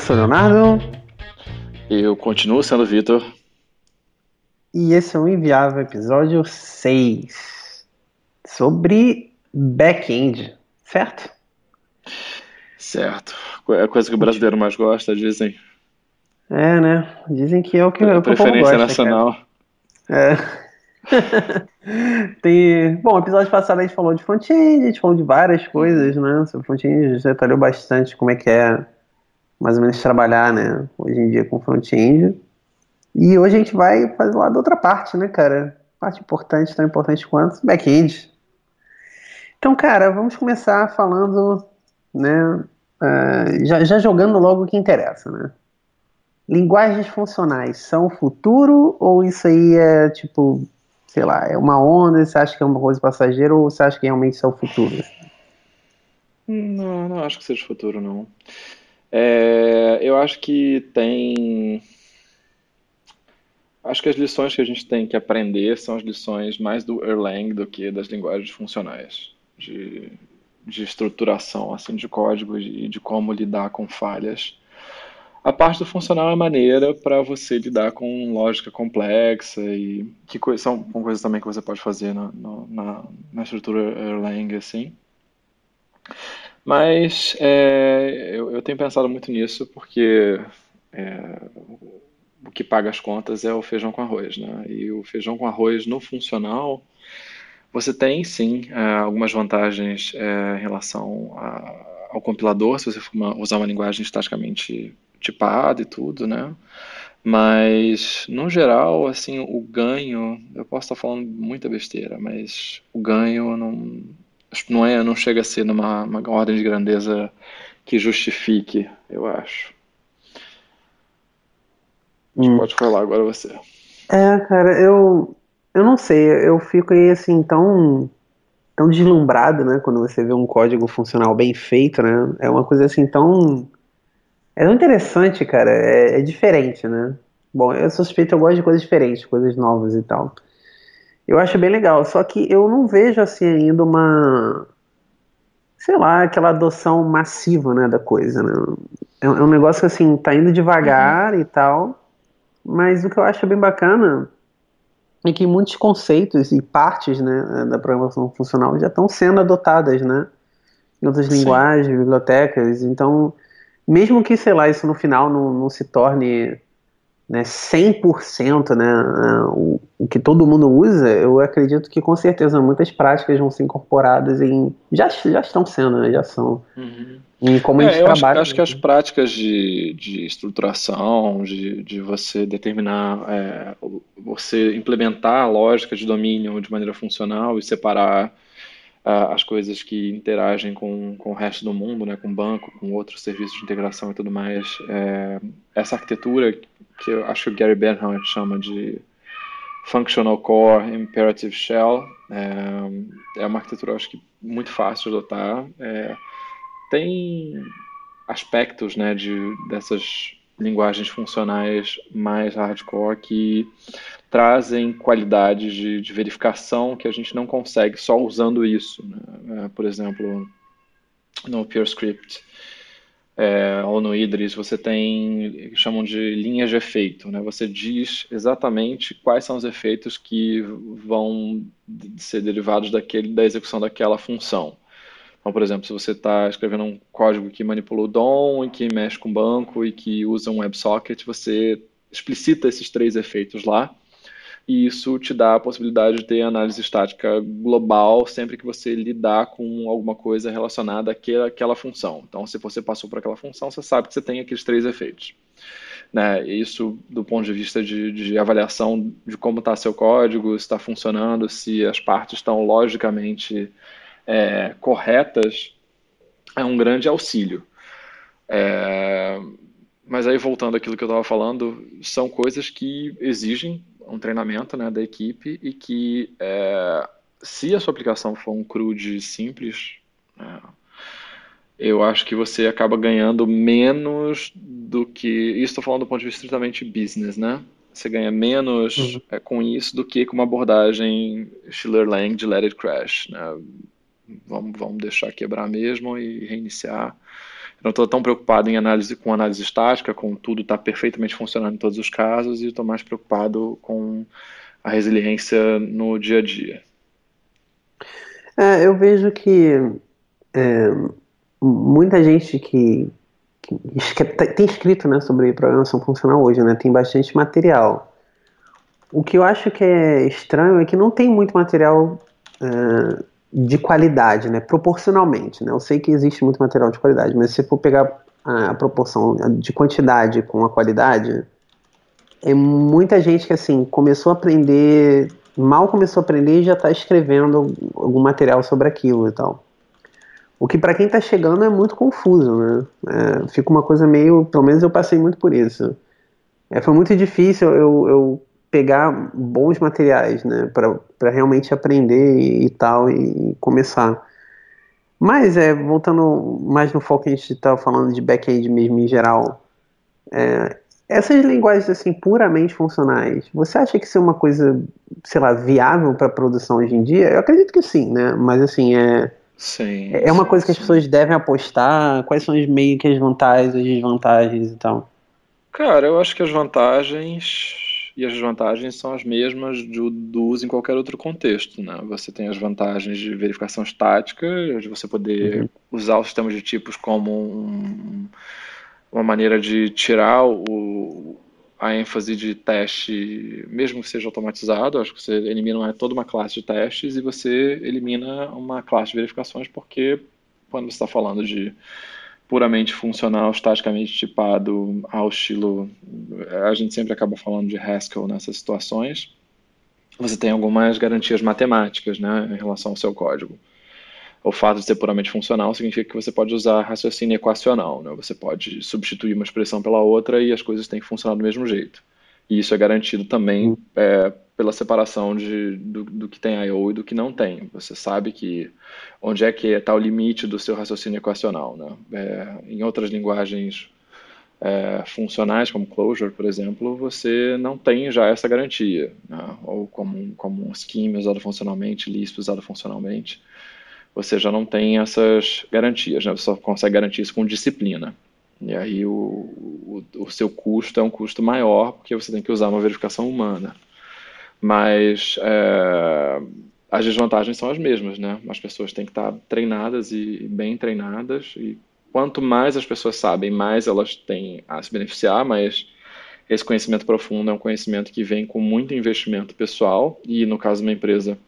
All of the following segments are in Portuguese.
sou Leonardo. Eu continuo sendo Vitor. E esse é o Inviável, episódio 6. Sobre back-end, certo? Certo. É a coisa que o brasileiro mais gosta, dizem. É, né? Dizem que é o que, é o que Preferência gosta, nacional. Cara. É. Tem... Bom, episódio passado a gente falou de front-end, a gente falou de várias coisas, né? Sobre front-end, a gente detalhou bastante como é que é mais ou menos trabalhar, né? Hoje em dia com front-end. E hoje a gente vai fazer lá da outra parte, né, cara? Parte importante, tão importante quanto back-end. Então, cara, vamos começar falando, né? Uh, já, já jogando logo o que interessa, né? Linguagens funcionais são o futuro ou isso aí é tipo sei lá, é uma onda, você acha que é uma coisa passageira ou você acha que realmente isso é o futuro? Não, não acho que seja o futuro, não. É, eu acho que tem. Acho que as lições que a gente tem que aprender são as lições mais do Erlang do que das linguagens funcionais, de, de estruturação assim, de código e de como lidar com falhas. A parte do funcional é maneira para você lidar com lógica complexa e que são com coisas também que você pode fazer na, na, na estrutura Erlang, assim. Mas é, eu, eu, tenho pensado muito nisso porque é, o que paga as contas é o feijão com arroz, né? E o feijão com arroz no funcional, você tem sim é, algumas vantagens é, em relação a, ao compilador, se você for uma, usar uma linguagem estaticamente tipado e tudo, né? Mas, no geral, assim, o ganho, eu posso estar falando muita besteira, mas o ganho não, não, é, não chega a ser numa uma ordem de grandeza que justifique, eu acho. Hum. Pode falar agora você. É, cara, eu, eu não sei, eu fico aí assim tão tão deslumbrado, né, quando você vê um código funcional bem feito, né? É uma coisa assim tão é interessante, cara. É, é, diferente, né? Bom, eu suspeito, eu gosto de coisas diferentes, coisas novas e tal. Eu acho bem legal. Só que eu não vejo assim ainda uma. Sei lá, aquela adoção massiva, né, da coisa, né? É, é um negócio que, assim, tá indo devagar uhum. e tal. Mas o que eu acho bem bacana é que muitos conceitos e partes, né, da programação funcional já estão sendo adotadas, né? Em outras Sim. linguagens, bibliotecas. Então mesmo que, sei lá, isso no final não, não se torne né, 100% né, o, o que todo mundo usa, eu acredito que com certeza muitas práticas vão ser incorporadas em. Já, já estão sendo, né, já são. Uhum. Em como é, a gente eu trabalha. Acho, acho que as práticas de, de estruturação, de, de você determinar, é, você implementar a lógica de domínio de maneira funcional e separar uh, as coisas que interagem com, com o resto do mundo, né, com banco, com outros serviços de integração e tudo mais. É, essa arquitetura que eu acho que o Gary Bernhardt chama de Functional Core Imperative Shell é, é uma arquitetura, acho que, muito fácil de adotar. É, tem aspectos né, de, dessas linguagens funcionais mais hardcore que trazem qualidades de, de, verificação que a gente não consegue só usando isso. Né? É, por exemplo, no PureScript é, ou no Idris, você tem chamam de linhas de efeito. Né? Você diz exatamente quais são os efeitos que vão ser derivados daquele, da execução daquela função. Então, por exemplo, se você está escrevendo um código que manipula o DOM e que mexe com banco e que usa um WebSocket, você explicita esses três efeitos lá e isso te dá a possibilidade de ter análise estática global sempre que você lidar com alguma coisa relacionada àquela, àquela função. Então, se você passou por aquela função, você sabe que você tem aqueles três efeitos. Né? Isso do ponto de vista de, de avaliação de como está seu código, se está funcionando, se as partes estão logicamente é, corretas é um grande auxílio. É, mas aí, voltando àquilo que eu estava falando, são coisas que exigem um treinamento né, da equipe e que, é, se a sua aplicação for um CRUD simples, é, eu acho que você acaba ganhando menos do que. Isso estou falando do ponto de vista estritamente business, né? Você ganha menos uhum. é, com isso do que com uma abordagem Schiller-Lang de Let It Crash. Né? vamos, vamos deixar quebrar mesmo e reiniciar. Eu não estou tão preocupado em análise com análise estática, com tudo estar tá perfeitamente funcionando em todos os casos, e estou mais preocupado com a resiliência no dia a dia. É, eu vejo que é, muita gente que, que, que, tem escrito né, sobre programação funcional hoje, né, tem bastante material. O que eu acho que é estranho é que não tem muito material é, de qualidade, né, proporcionalmente. Né? Eu sei que existe muito material de qualidade, mas se for pegar a, proporção de quantidade com a qualidade, é muita gente que assim começou a aprender, mal começou a aprender e já está escrevendo algum material sobre aquilo e tal. O que para quem está chegando é muito confuso, né? É, fica uma coisa meio, pelo menos eu passei muito por isso. É, foi muito difícil eu, eu pegar bons materiais, né, para realmente aprender e, e tal e, começar. Mas é voltando mais no foco que a gente estava falando de back-end mesmo em geral, é, essas linguagens assim puramente funcionais, você acha que isso é uma coisa, sei lá, viável para produção hoje em dia? Eu acredito que sim, né? Mas assim é Sim, é uma sim, coisa que as sim. pessoas devem apostar. Quais são as meio que as vantagens, as desvantagens e tal? Cara, eu acho que as vantagens e as desvantagens são as mesmas do, do uso em qualquer outro contexto, né? Você tem as vantagens de verificação estática, de você poder Uhum. usar o sistema de tipos como um- uma maneira de tirar o, a ênfase de teste, mesmo que seja automatizado. Acho que você elimina uma- toda uma classe de testes e você elimina uma classe de verificações, porque quando você está falando de puramente funcional, estaticamente tipado ao estilo. A gente sempre acaba falando de Haskell nessas situações. Você tem algumas garantias matemáticas, né, em relação ao seu código. O fato de ser puramente funcional significa que você pode usar raciocínio equacional, né? Você pode substituir uma expressão pela outra e as coisas têm que funcionar do mesmo jeito. E isso é garantido também é, pela separação de, do, do que tem I/O e do que não tem. Você sabe que onde é que está o limite do seu raciocínio equacional, né? É, em outras linguagens é, funcionais, como Clojure, por exemplo, você não tem já essa garantia, né? Ou como, como um scheme usado funcionalmente, Lisp usado funcionalmente, você já não tem essas garantias, né? Você só consegue garantir isso com disciplina. E aí o, o, o seu custo é um custo maior, porque você tem que usar uma verificação humana. Mas é, as desvantagens são as mesmas, né? As pessoas têm que estar treinadas e bem treinadas, e quanto mais as pessoas sabem, mais elas têm a se beneficiar, mas esse conhecimento profundo é um conhecimento que vem com muito investimento pessoal, e no caso de uma empresa,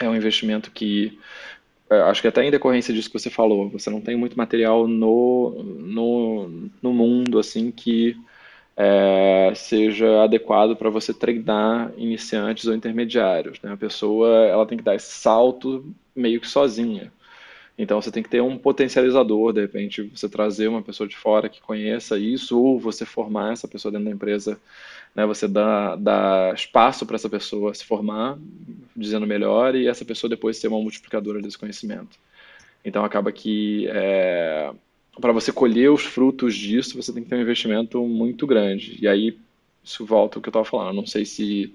é um investimento que é, acho que até em decorrência disso que você falou, você não tem muito material no, no, no mundo assim que é, seja adequado para você treinar iniciantes ou intermediários, né? A pessoa ela tem que dar esse salto meio que sozinha. Então você tem que ter um potencializador, de repente você trazer uma pessoa de fora que conheça isso, ou você formar essa pessoa dentro da empresa, né? Você dá, dá espaço para essa pessoa se formar, dizendo melhor, e essa pessoa depois ser uma multiplicadora desse conhecimento. Então acaba que é, para você colher os frutos disso, você tem que ter um investimento muito grande. E aí isso volta ao que eu estava falando. Não sei se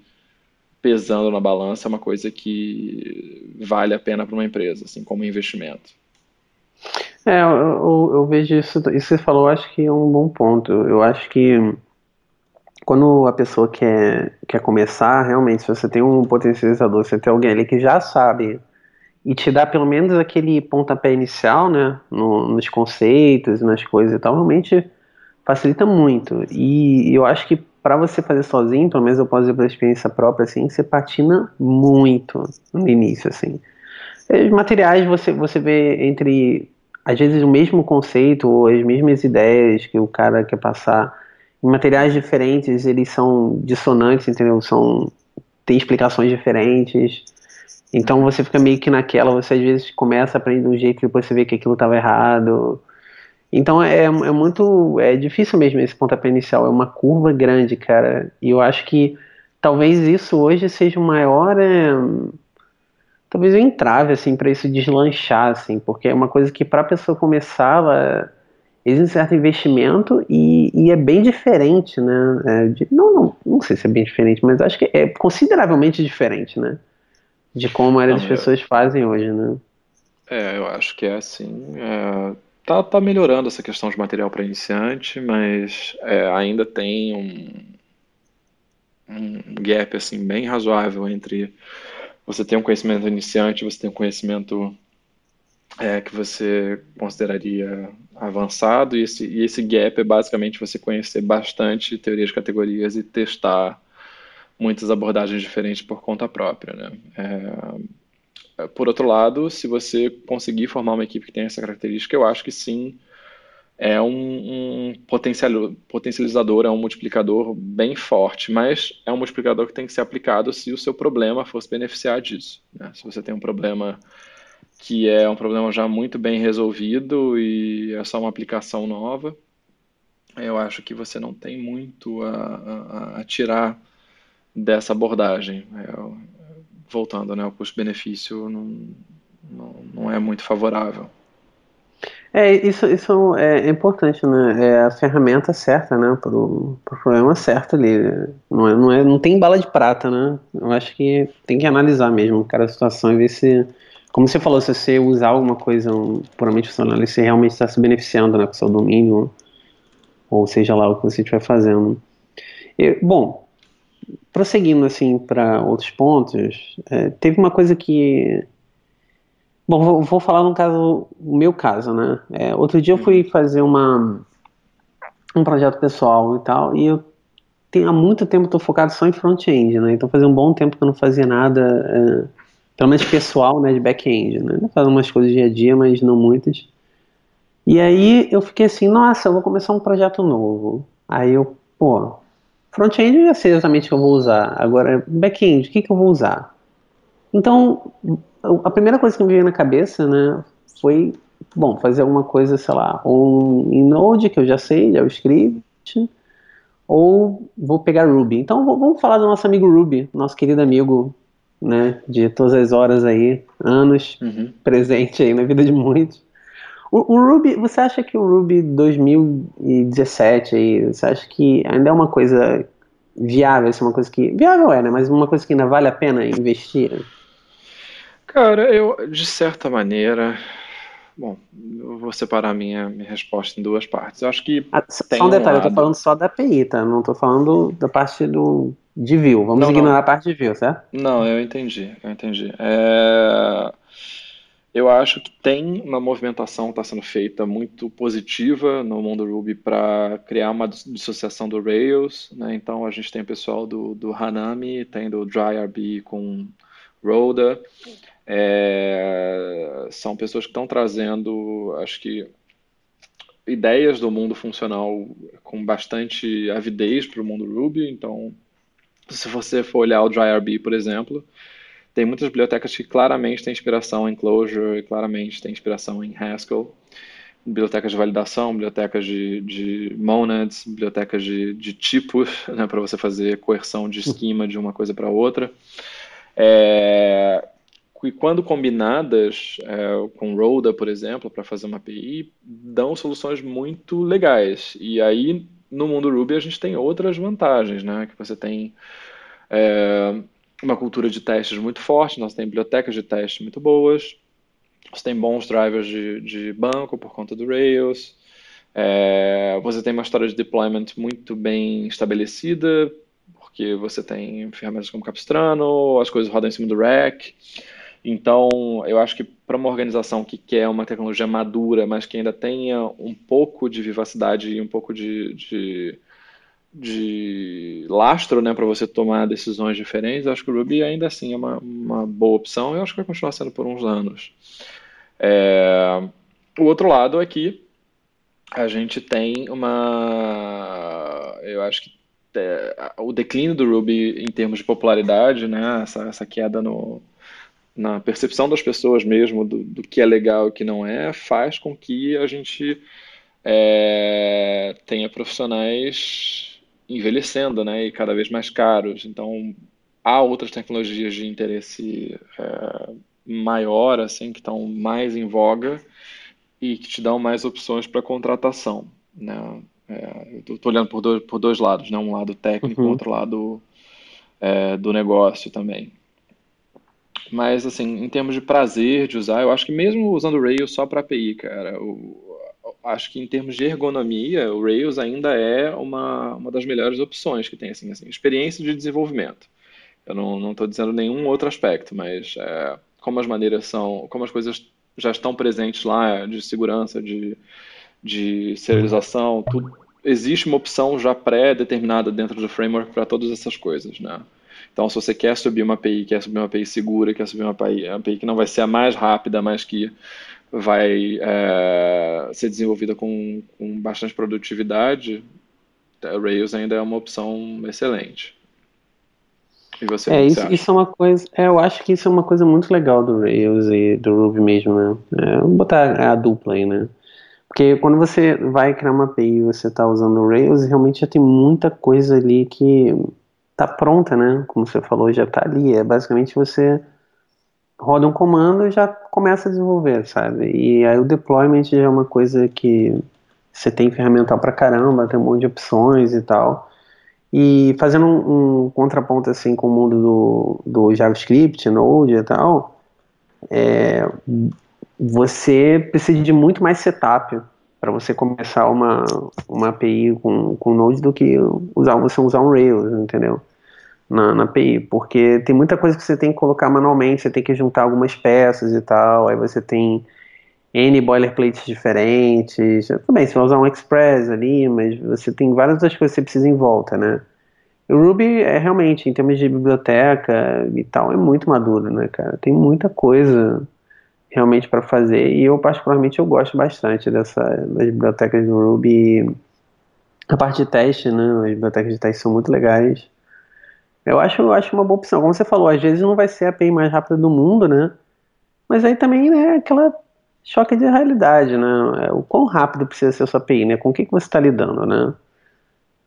pesando na balança é uma coisa que vale a pena para uma empresa, assim, como investimento. É, eu, eu, eu vejo isso, isso que você falou, acho que é um bom ponto. Eu acho que quando a pessoa quer, quer começar, realmente, se você tem um potencializador, você tem alguém ali que já sabe e te dá pelo menos aquele pontapé inicial, né, no, nos conceitos, nas coisas e tal, realmente facilita muito. E eu acho que para você fazer sozinho, pelo menos eu posso dizer pela experiência própria, assim, você patina muito no início, assim. Os materiais você, você vê entre, às vezes, o mesmo conceito ou as mesmas ideias que o cara quer passar. Em materiais diferentes, eles são dissonantes, entendeu? São, tem explicações diferentes. Então você fica meio que naquela, você às vezes começa a aprender de um jeito e depois você vê que aquilo estava errado. Então é, é muito. É difícil mesmo esse pontapé inicial, é uma curva grande, cara. E eu acho que talvez isso hoje seja o maior. É, talvez o entrave, assim, para isso deslanchar, assim, porque é uma coisa que para a pessoa começar, ela, existe um certo investimento e, e é bem diferente, né? É, de, não, não, não sei se é bem diferente, mas acho que é consideravelmente diferente, né? De como as Não, eu, pessoas fazem hoje, né? é, eu acho que é assim. é, tá, tá melhorando essa questão de material para iniciante, mas é, ainda tem um, um gap assim bem razoável entre você ter um conhecimento iniciante, você ter um conhecimento é, que você consideraria avançado, e esse, e esse gap é basicamente você conhecer bastante teorias de categorias e testar muitas abordagens diferentes por conta própria. Né? É, por outro lado, se você conseguir formar uma equipe que tem essa característica, eu acho que sim, é um, um potencial, potencializador, é um multiplicador bem forte, mas é um multiplicador que tem que ser aplicado se o seu problema fosse beneficiar disso. Né? Se você tem um problema que é um problema já muito bem resolvido e é só uma aplicação nova, eu acho que você não tem muito a, a, a tirar dessa abordagem. É, voltando, né, o custo-benefício não, não, não é muito favorável. É, isso, isso é importante, né? É a ferramenta certa, né? Para o pro problema certo ali. Não, é, não, é, não tem bala de prata, né? Eu acho que tem que analisar mesmo cada situação e ver se como você falou, se você usar alguma coisa puramente funcional, você realmente está se beneficiando né, com seu domínio, ou seja lá o que você estiver fazendo. E, bom, prosseguindo assim para outros pontos, é, teve uma coisa que. Bom, vou, vou, falar no caso, o meu caso, né? É, outro dia eu fui fazer uma, um projeto pessoal e tal, e eu tenho, há muito tempo estou focado só em front-end, né? Então fazia um bom tempo que eu não fazia nada. É, pelo menos pessoal, né, de back-end, né? Fazendo umas coisas dia a dia, mas não muitas. E aí eu fiquei assim, nossa, eu vou começar um projeto novo. Aí eu, pô, front-end eu já sei exatamente o que eu vou usar. Agora, back-end, o que, que eu vou usar? Então, a primeira coisa que me veio na cabeça, né, foi, bom, fazer alguma coisa, sei lá, ou em Node, que eu já sei, JavaScript, ou vou pegar Ruby. Então, vamos falar do nosso amigo Ruby, nosso querido amigo né, de todas as horas aí, anos, uhum. presente aí na vida de muitos. O, o, Ruby, você acha que o Ruby 2017 aí, você acha que ainda é uma coisa viável, assim, uma coisa que, viável é, né, mas uma coisa que ainda vale a pena investir? Cara, eu, de certa maneira, Bom, eu vou separar minha, minha resposta em duas partes. Eu acho que. Ah, só um detalhe, um lado... eu tô falando só da API, tá? Não tô falando da parte do, de view. Vamos não, ignorar não. a parte de view, certo? Não, eu entendi, eu entendi. É... Eu acho que tem uma movimentação que está sendo feita muito positiva no mundo Ruby para criar uma dissociação do Rails. Né? Então a gente tem o pessoal do, do Hanami, tem do DryRB com Rhoda. É, são pessoas que estão trazendo, acho que, ideias do mundo funcional com bastante avidez para o mundo Ruby. Então, se você for olhar o DryRB, por exemplo, tem muitas bibliotecas que claramente têm inspiração em Clojure, claramente têm inspiração em Haskell. Bibliotecas de validação, bibliotecas de, de monads, bibliotecas de, de tipos, né, para você fazer coerção de esquema de uma coisa para outra. É, e quando combinadas é, com Roda, por exemplo, para fazer uma API, dão soluções muito legais. E aí, no mundo Ruby, a gente tem outras vantagens, né? Que você tem é, uma cultura de testes muito forte, nós temos bibliotecas de testes muito boas, você tem bons drivers de, de banco por conta do Rails, é, você tem uma história de deployment muito bem estabelecida, porque você tem ferramentas como Capistrano, as coisas rodam em cima do rack. Então, eu acho que para uma organização que quer uma tecnologia madura, mas que ainda tenha um pouco de vivacidade e um pouco de, de, de lastro né, para você tomar decisões diferentes, eu acho que o Ruby ainda assim é uma, uma boa opção e eu acho que vai continuar sendo por uns anos. É... O outro lado é que a gente tem uma. Eu acho que é, o declínio do Ruby em termos de popularidade, né, essa, essa queda no, na percepção das pessoas mesmo do, do que é legal e o que não é, faz com que a gente é, tenha profissionais envelhecendo, né, e cada vez mais caros. Então, há outras tecnologias de interesse é, maior, assim, que estão mais em voga e que te dão mais opções para contratação, né? É, estou olhando por dois, por dois lados, né? Um lado técnico, uhum. outro lado é, do negócio também. Mas, assim, em termos de prazer de usar, eu acho que mesmo usando o Rails só para API, cara, o, acho que em termos de ergonomia, o Rails ainda é uma, uma das melhores opções que tem, assim, assim experiência de desenvolvimento. Eu não estou dizendo nenhum outro aspecto, mas é, como as maneiras são, como as coisas já estão presentes lá, de segurança, de, de serialização, tudo, existe uma opção já pré-determinada dentro do framework para todas essas coisas, né? Então, se você quer subir uma API, quer subir uma API segura, quer subir uma API, uma API que não vai ser a mais rápida, mas que vai é, ser desenvolvida com, com bastante produtividade, Rails ainda é uma opção excelente. E você, é, isso, isso, é uma coisa. É, eu acho que isso é uma coisa muito legal do Rails e do Ruby mesmo, né? É, vamos botar a dupla aí, né? Porque quando você vai criar uma API e você está usando o Rails, realmente já tem muita coisa ali que tá pronta, né? Como você falou, já está ali. É basicamente você roda um comando e já começa a desenvolver, sabe? E aí o deployment já é uma coisa que você tem ferramental pra caramba, tem um monte de opções e tal. E fazendo um, um contraponto assim com o mundo do, do JavaScript, Node e tal, é, você precisa de muito mais setup para você começar uma, uma API com, com Node do que usar, você usar um Rails, entendeu? Na, na API, porque tem muita coisa que você tem que colocar manualmente, você tem que juntar algumas peças e tal, aí você tem N boilerplates diferentes. Também, você vai usar um Express ali, mas você tem várias outras coisas que você precisa em volta, né? O Ruby é realmente, em termos de biblioteca e tal, é muito maduro, né, cara? Tem muita coisa realmente para fazer e eu particularmente eu gosto bastante dessa das bibliotecas do Ruby. A parte de teste, né? As bibliotecas de teste são muito legais. Eu acho, eu acho uma boa opção. Como você falou, às vezes não vai ser a API mais rápida do mundo, né? Mas aí também, né, aquela choque de realidade, né? É, o quão rápido precisa ser a sua API, né? Com o que, que você está lidando, né?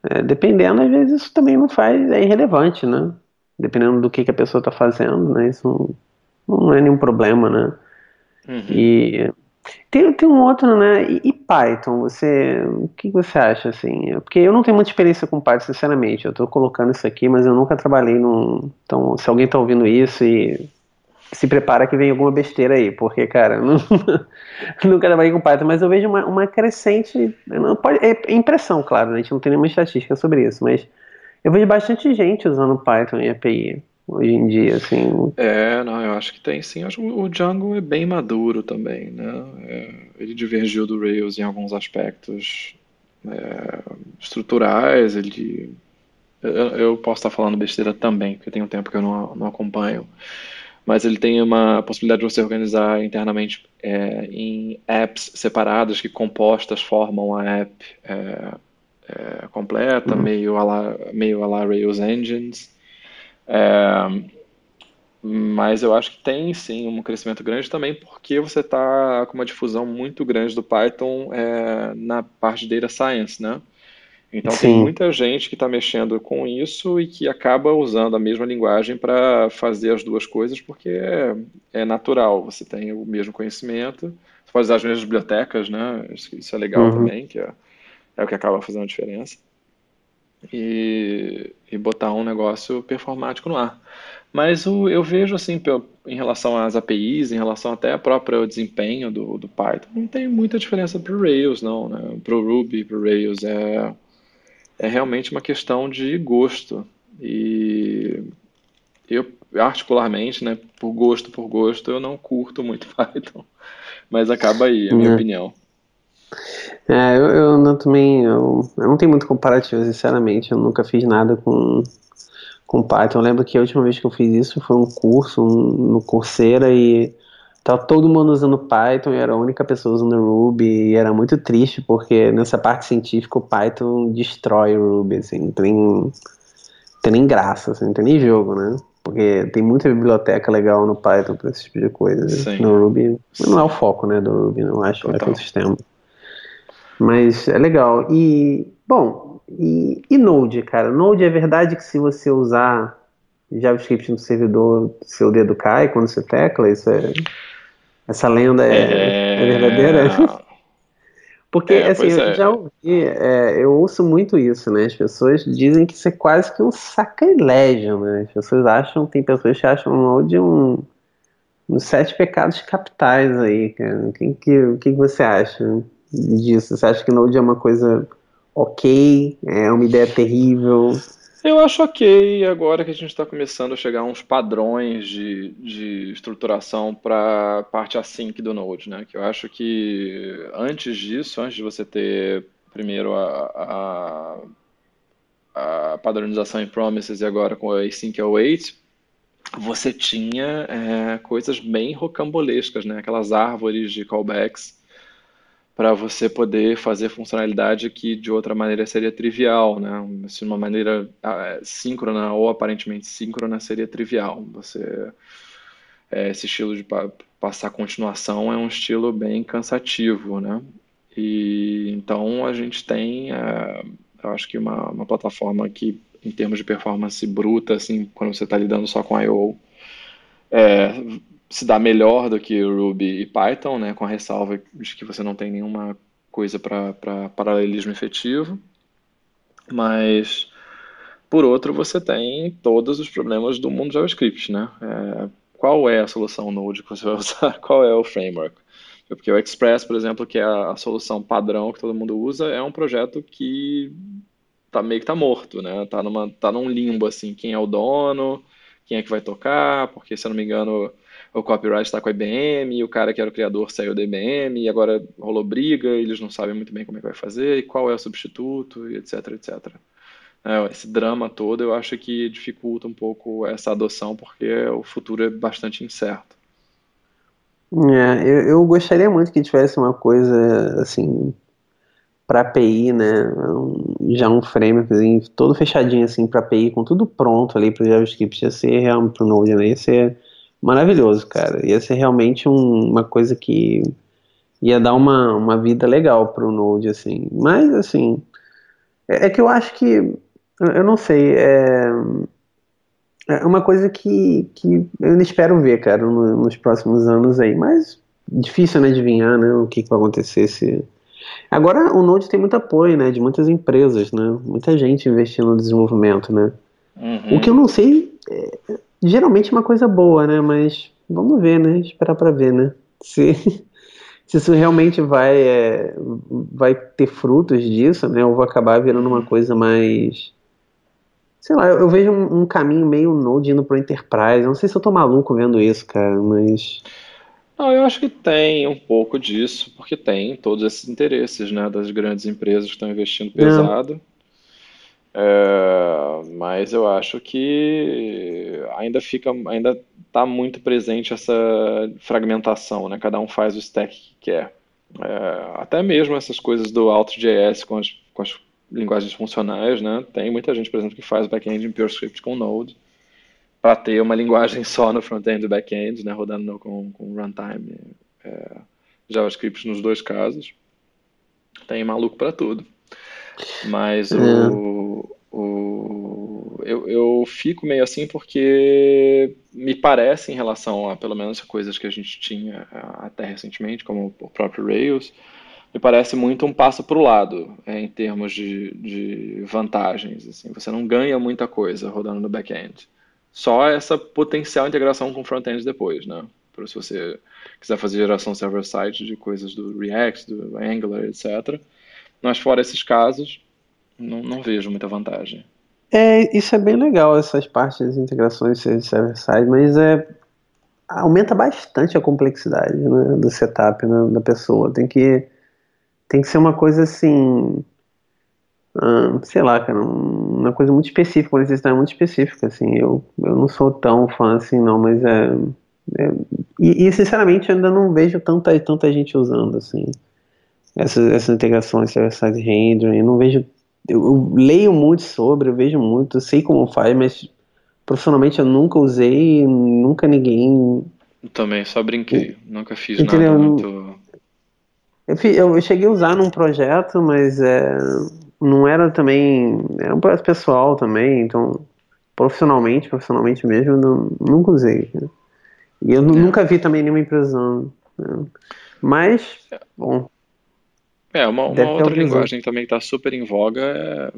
É, dependendo, às vezes isso também não faz, é irrelevante, né? Dependendo do que, que a pessoa está fazendo, né? Isso não, não, é nenhum problema, né? Uhum. E tem, tem um outro, né? E, e, Python, você, o que você acha, assim? Porque eu não tenho muita experiência com Python, sinceramente. Eu estou colocando isso aqui, mas eu nunca trabalhei num... Então, se alguém está ouvindo isso e se prepara que vem alguma besteira aí, porque, cara, não, nunca trabalhei com Python, mas eu vejo uma, uma crescente. Não pode, é impressão, claro, né? a gente não tem nenhuma estatística sobre isso, mas eu vejo bastante gente usando Python e API hoje em dia, assim. É, não, eu acho que tem sim. Eu acho que o Django é bem maduro também, né? É, ele divergiu do Rails em alguns aspectos é, estruturais, ele. Eu, eu posso estar falando besteira também, porque tem um tempo que eu não, não acompanho mas ele tem uma possibilidade de você organizar internamente é, em apps separadas que compostas formam a app é, é, completa, uhum. meio, a la, meio a la Rails Engines. É, mas eu acho que tem sim um crescimento grande também porque você está com uma difusão muito grande do Python é, na parte de data science, né? Então Sim. tem muita gente que está mexendo com isso e que acaba usando a mesma linguagem para fazer as duas coisas, porque é, é, natural, você tem o mesmo conhecimento, você pode usar as mesmas bibliotecas, né? Isso é legal uhum. também, que é, é, o que acaba fazendo a diferença. E, e botar um negócio performático no ar. Mas o, eu vejo assim, em relação às APIs, em relação até ao próprio desempenho do, do Python, não tem muita diferença para o Rails, não, né? Para o Ruby, para o Rails, é é realmente uma questão de gosto. E eu, particularmente, né, por gosto, por gosto, eu não curto muito Python. Mas acaba aí, é a minha é. opinião. É, eu, eu não, também, eu, eu, não tenho muito comparativo, sinceramente, eu nunca fiz nada com, com Python. Eu lembro que a última vez que eu fiz isso foi um curso um, no Coursera e Tava todo mundo usando Python e era a única pessoa usando Ruby e era muito triste porque nessa parte científica o Python destrói o Ruby, assim, não tem, tem nem graça, assim, não tem nem jogo, né? Porque tem muita biblioteca legal no Python para esse tipo de coisa. Sim. No Ruby não é o foco, né, do Ruby, não acho, é o sistema. Mas é legal. E, bom, e, e Node, cara? Node é verdade que se você usar JavaScript no servidor, seu dedo cai quando você tecla? Isso é. Essa lenda é, é... é verdadeira? Porque, é, assim, eu é. já ouvi, é, eu ouço muito isso, né? As pessoas dizem que isso é quase que um sacrilégio, né? As pessoas acham, tem pessoas que acham de um, uns sete pecados capitais aí, cara. O que, que, que você acha disso? Você acha que Node é uma coisa ok? É uma ideia terrível? Eu acho ok agora que a gente está começando a chegar a uns padrões de, de estruturação para a parte async do Node, né? Que eu acho que antes disso, antes de você ter primeiro a, a, a padronização em promises e agora com a async await, você tinha é, coisas bem rocambolescas, né? Aquelas árvores de callbacks para você poder fazer funcionalidade que de outra maneira seria trivial, né? Se assim, uma maneira ah, síncrona ou aparentemente síncrona seria trivial. Você é, esse estilo de pa passar continuação é um estilo bem cansativo, né? E então a gente tem, é, eu acho que uma, uma plataforma que em termos de performance bruta, assim, quando você está lidando só com I/O, é, se dá melhor do que Ruby e Python, né, com a ressalva de que você não tem nenhuma coisa para paralelismo efetivo. Mas, por outro, você tem todos os problemas do mundo JavaScript, né? É, qual é a solução Node que você vai usar? Qual é o framework? Porque o Express, por exemplo, que é a solução padrão que todo mundo usa, é um projeto que tá meio que tá morto, né? Tá, numa, tá num limbo, assim, quem é o dono, quem é que vai tocar, porque, se eu não me engano, o copyright está com a IBM, e o cara que era o criador saiu da IBM, e agora rolou briga, eles não sabem muito bem como é que vai fazer, e qual é o substituto, e etc, etc. É, esse drama todo eu acho que dificulta um pouco essa adoção, porque o futuro é bastante incerto. É, eu, eu gostaria muito que tivesse uma coisa assim para API, né? Um, já um framework assim, todo fechadinho assim para API, com tudo pronto ali para o JavaScript, ia ser para o Node, né? Ia ser maravilhoso, cara. Ia ser realmente um, uma coisa que ia dar uma, uma vida legal pro Node, assim. Mas, assim, é, é que eu acho que, eu não sei, é, é uma coisa que, que eu ainda espero ver, cara, no, nos próximos anos aí. Mas difícil, né, adivinhar, né, o que, que vai acontecer se... Agora o Node tem muito apoio, né, de muitas empresas, né, muita gente investindo no desenvolvimento, né. Uhum. O que eu não sei é, geralmente é uma coisa boa, né? Mas vamos ver, né? Esperar para ver, né? Se, se isso realmente vai, é, vai ter frutos disso, né? Ou vai acabar virando uma coisa mais. Sei lá, eu, eu vejo um, um, caminho meio Node indo pro Enterprise. Não sei se eu tô maluco vendo isso, cara, mas. Não, eu acho que tem um pouco disso, porque tem todos esses interesses, né? Das grandes empresas que estão investindo pesado. É. É, mas eu acho que ainda fica, ainda está muito presente essa fragmentação, né? Cada um faz o stack que quer. É, até mesmo essas coisas do AutoJS com as, com as linguagens funcionais, né? Tem muita gente, por exemplo, que faz back-end em PureScript com Node para ter uma linguagem só no front-end e back-end, né? Rodando com, com runtime é, JavaScript nos dois casos. Tem maluco para tudo. Mas é. o, o, eu, eu fico meio assim porque me parece, em relação a pelo menos coisas que a gente tinha até recentemente, como o próprio Rails, me parece muito um passo para o lado é, em termos de, de vantagens. Assim. Você não ganha muita coisa rodando no back-end. Só essa potencial integração com front-end depois, né? Para se você quiser fazer geração server-side de coisas do React, do Angular, etc. Mas fora esses casos, não, não vejo muita vantagem. É, isso é bem legal, essas partes de integrações server-side, mas é, aumenta bastante a complexidade né, do setup né, da pessoa. Tem que, tem que ser uma coisa assim, hum, sei lá, cara, uma coisa muito específica, uma necessidade muito específica. Assim, eu, eu não sou tão fã assim, não, mas é. é e, e, sinceramente eu ainda não vejo tanta, tanta gente usando assim essas, essas integrações server-side rendering. Eu não vejo eu, eu, leio muito sobre, eu vejo muito, eu sei como faz, mas profissionalmente eu nunca usei, nunca ninguém. Eu também, só brinquei, nunca fiz Entendeu? nada muito. Eu, eu, cheguei a usar num projeto, mas é, não era também. Era um projeto pessoal também, então profissionalmente, profissionalmente mesmo, eu não, nunca usei. Né? E eu é. nunca vi também nenhuma empresa usando. Né? Mas, bom, é, uma, uma outra linguagem também que está super em voga é...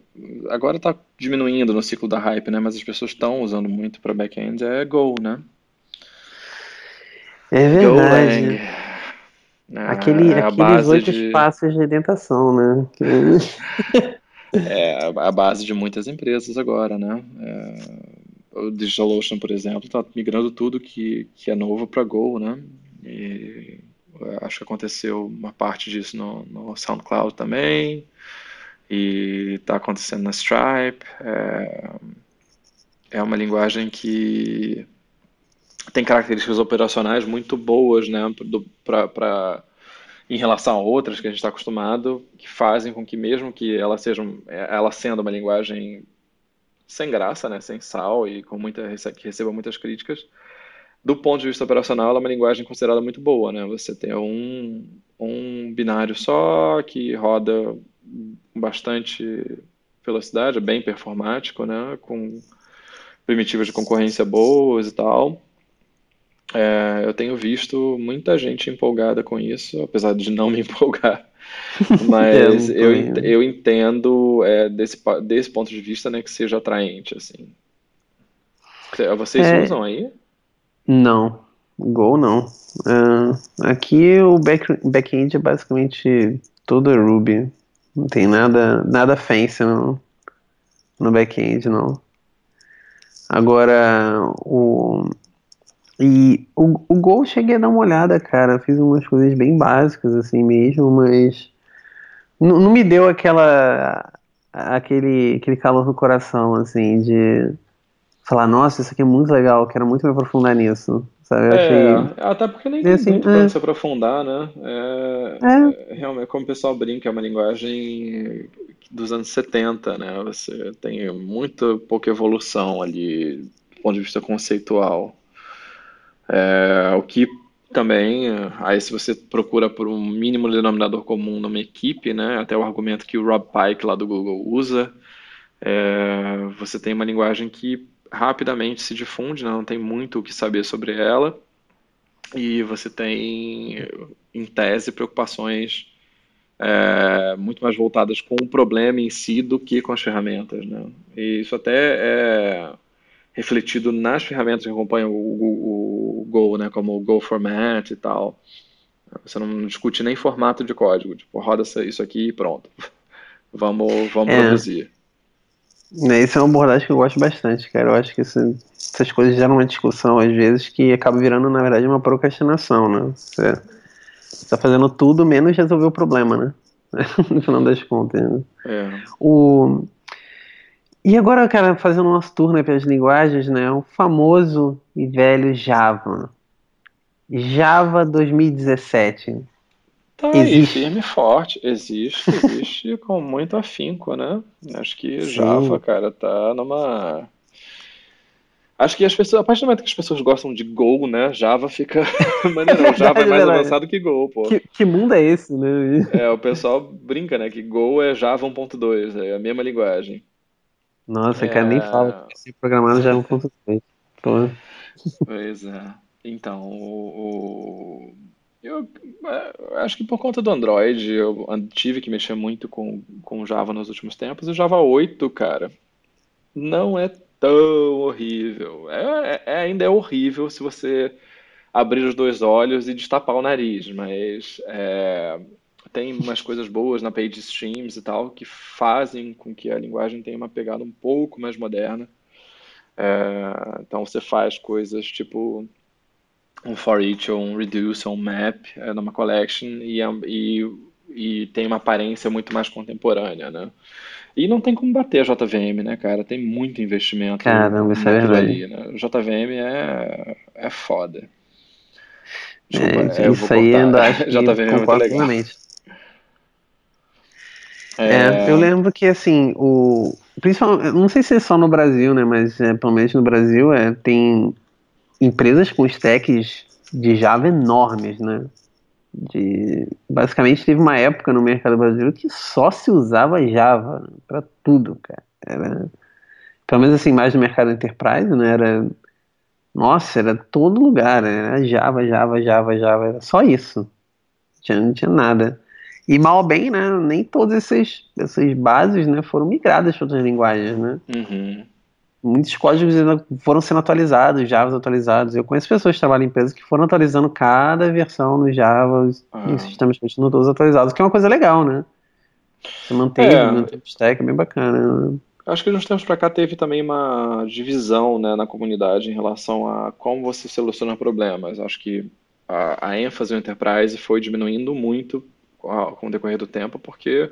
Agora está diminuindo no ciclo da hype, né? Mas as pessoas estão usando muito para back-end é Go, né? É verdade. Aquele, É a aqueles base oito de, espaços de tentação, né? É a base de muitas empresas agora, né? É, o DigitalOcean, por exemplo, está migrando tudo que, que é novo para Go, né? E acho que aconteceu uma parte disso no, no SoundCloud também, e está acontecendo na Stripe. É, é uma linguagem que tem características operacionais muito boas, né, para em relação a outras que a gente está acostumado, que fazem com que mesmo que ela seja, ela sendo uma linguagem sem graça, né, sem sal e com muita que receba muitas críticas, do ponto de vista operacional, ela é uma linguagem considerada muito boa, né? Você tem um, um binário só que roda com bastante velocidade, é bem performático, né? Com primitivas de concorrência boas e tal. É, eu tenho visto muita gente empolgada com isso, apesar de não me empolgar. É, Mas eu, eu entendo é, desse, desse ponto de vista, né, que seja atraente, assim. Cê- Vocês É, usam aí? Não. Go não. Ah, aqui o back, back-end é basicamente todo Ruby. Não tem nada, nada fancy no, no back-end, não. Agora, o, e o, o Go cheguei a dar uma olhada, cara. Fiz umas coisas bem básicas assim mesmo, mas não, não me deu aquela, aquele, aquele calor no coração, assim, de falar, nossa, isso aqui é muito legal, quero muito me aprofundar nisso, sabe? Eu É, achei, até porque nem tem assim, muito para é, se aprofundar, né? É, é, é, realmente, como o pessoal brinca, é uma linguagem dos anos 70, né? Você tem muito pouca evolução ali, do ponto de vista conceitual. É, o que também, aí se você procura por um mínimo denominador comum numa equipe, né? Até o argumento que o Rob Pike lá do Google usa, é, você tem uma linguagem que rapidamente se difunde, né? Não tem muito o que saber sobre ela. E você tem, em tese, preocupações é, muito mais voltadas com o problema em si do que com as ferramentas, né? E isso até é refletido nas ferramentas que acompanham o, o, o Go, né? Como o Go Format e tal. Você não discute nem formato de código, tipo, roda isso aqui e pronto. Vamos, vamos é. produzir. Né, Isso é uma abordagem que eu gosto bastante, cara. Eu acho que isso- essas coisas geram uma discussão, às vezes, que acaba virando, na verdade, uma procrastinação, né? Você está fazendo tudo menos resolver o problema, né? No final das contas. né? É. O... E agora, cara, fazendo nosso tour né, pelas linguagens, né? O famoso e velho Java. Java 2017. Tá aí, Existe? firme e forte. Existe, existe com muito afinco, né? Acho que Java, Sim, cara, tá numa. Acho que as pessoas, a partir do momento que as pessoas gostam de Go, né? Java fica é maneirão. Java é verdade, é mais verdade. avançado que Go, pô. Que, que mundo é esse, né? É, o pessoal brinca, né? Que Go é Java 1.2, é a mesma linguagem. Nossa, cara, nem fala É, que programado já é um ponto dois. Pô. pois é. Então, o, o- eu, é, eu acho que por conta do Android, eu tive que mexer muito com, com Java nos últimos tempos. E Java 8, cara, não é tão horrível. É, é- é- ainda é horrível se você abrir os dois olhos e destapar o nariz, mas é, tem umas coisas boas na Page Streams e tal que fazem com que a linguagem tenha uma pegada um pouco mais moderna. É, então você faz coisas tipo um for each ou um reduce ou um map é, numa collection e, é- e, e tem uma aparência muito mais contemporânea, né? E não tem como bater a JVM, né, cara? Tem muito investimento Caramba, isso é verdade. ali, né? JVM é, é foda. Desculpa, É, é, isso aí ainda acho que JVM é muito legal. plenamente. É, eu É, lembro que assim, o principalmente, não sei se é só no Brasil, né, mas é, pelo menos no Brasil é, tem empresas com stacks de Java enormes, né? De, basicamente teve uma época no mercado brasileiro que só se usava Java para tudo, cara. Era, pelo menos assim, mais no mercado enterprise, né? Era, nossa, era todo lugar, né? Era Java, Java, Java, Java, era só isso. Tinha, não tinha nada. E mal ou bem, né? Nem todas essas, essas bases, né, foram migradas para outras linguagens, né? uhum. Muitos códigos foram sendo atualizados, Java atualizados. Eu conheço pessoas que trabalham em empresas que foram atualizando cada versão no Java ah. em sistemas continuam todos atualizados, que é uma coisa legal, né? Você mantém, é. o stack, é bem bacana. Acho que de uns tempos para cá teve também uma divisão né, na comunidade em relação a como você soluciona problemas. Acho que a, a ênfase no enterprise foi diminuindo muito com o decorrer do tempo, porque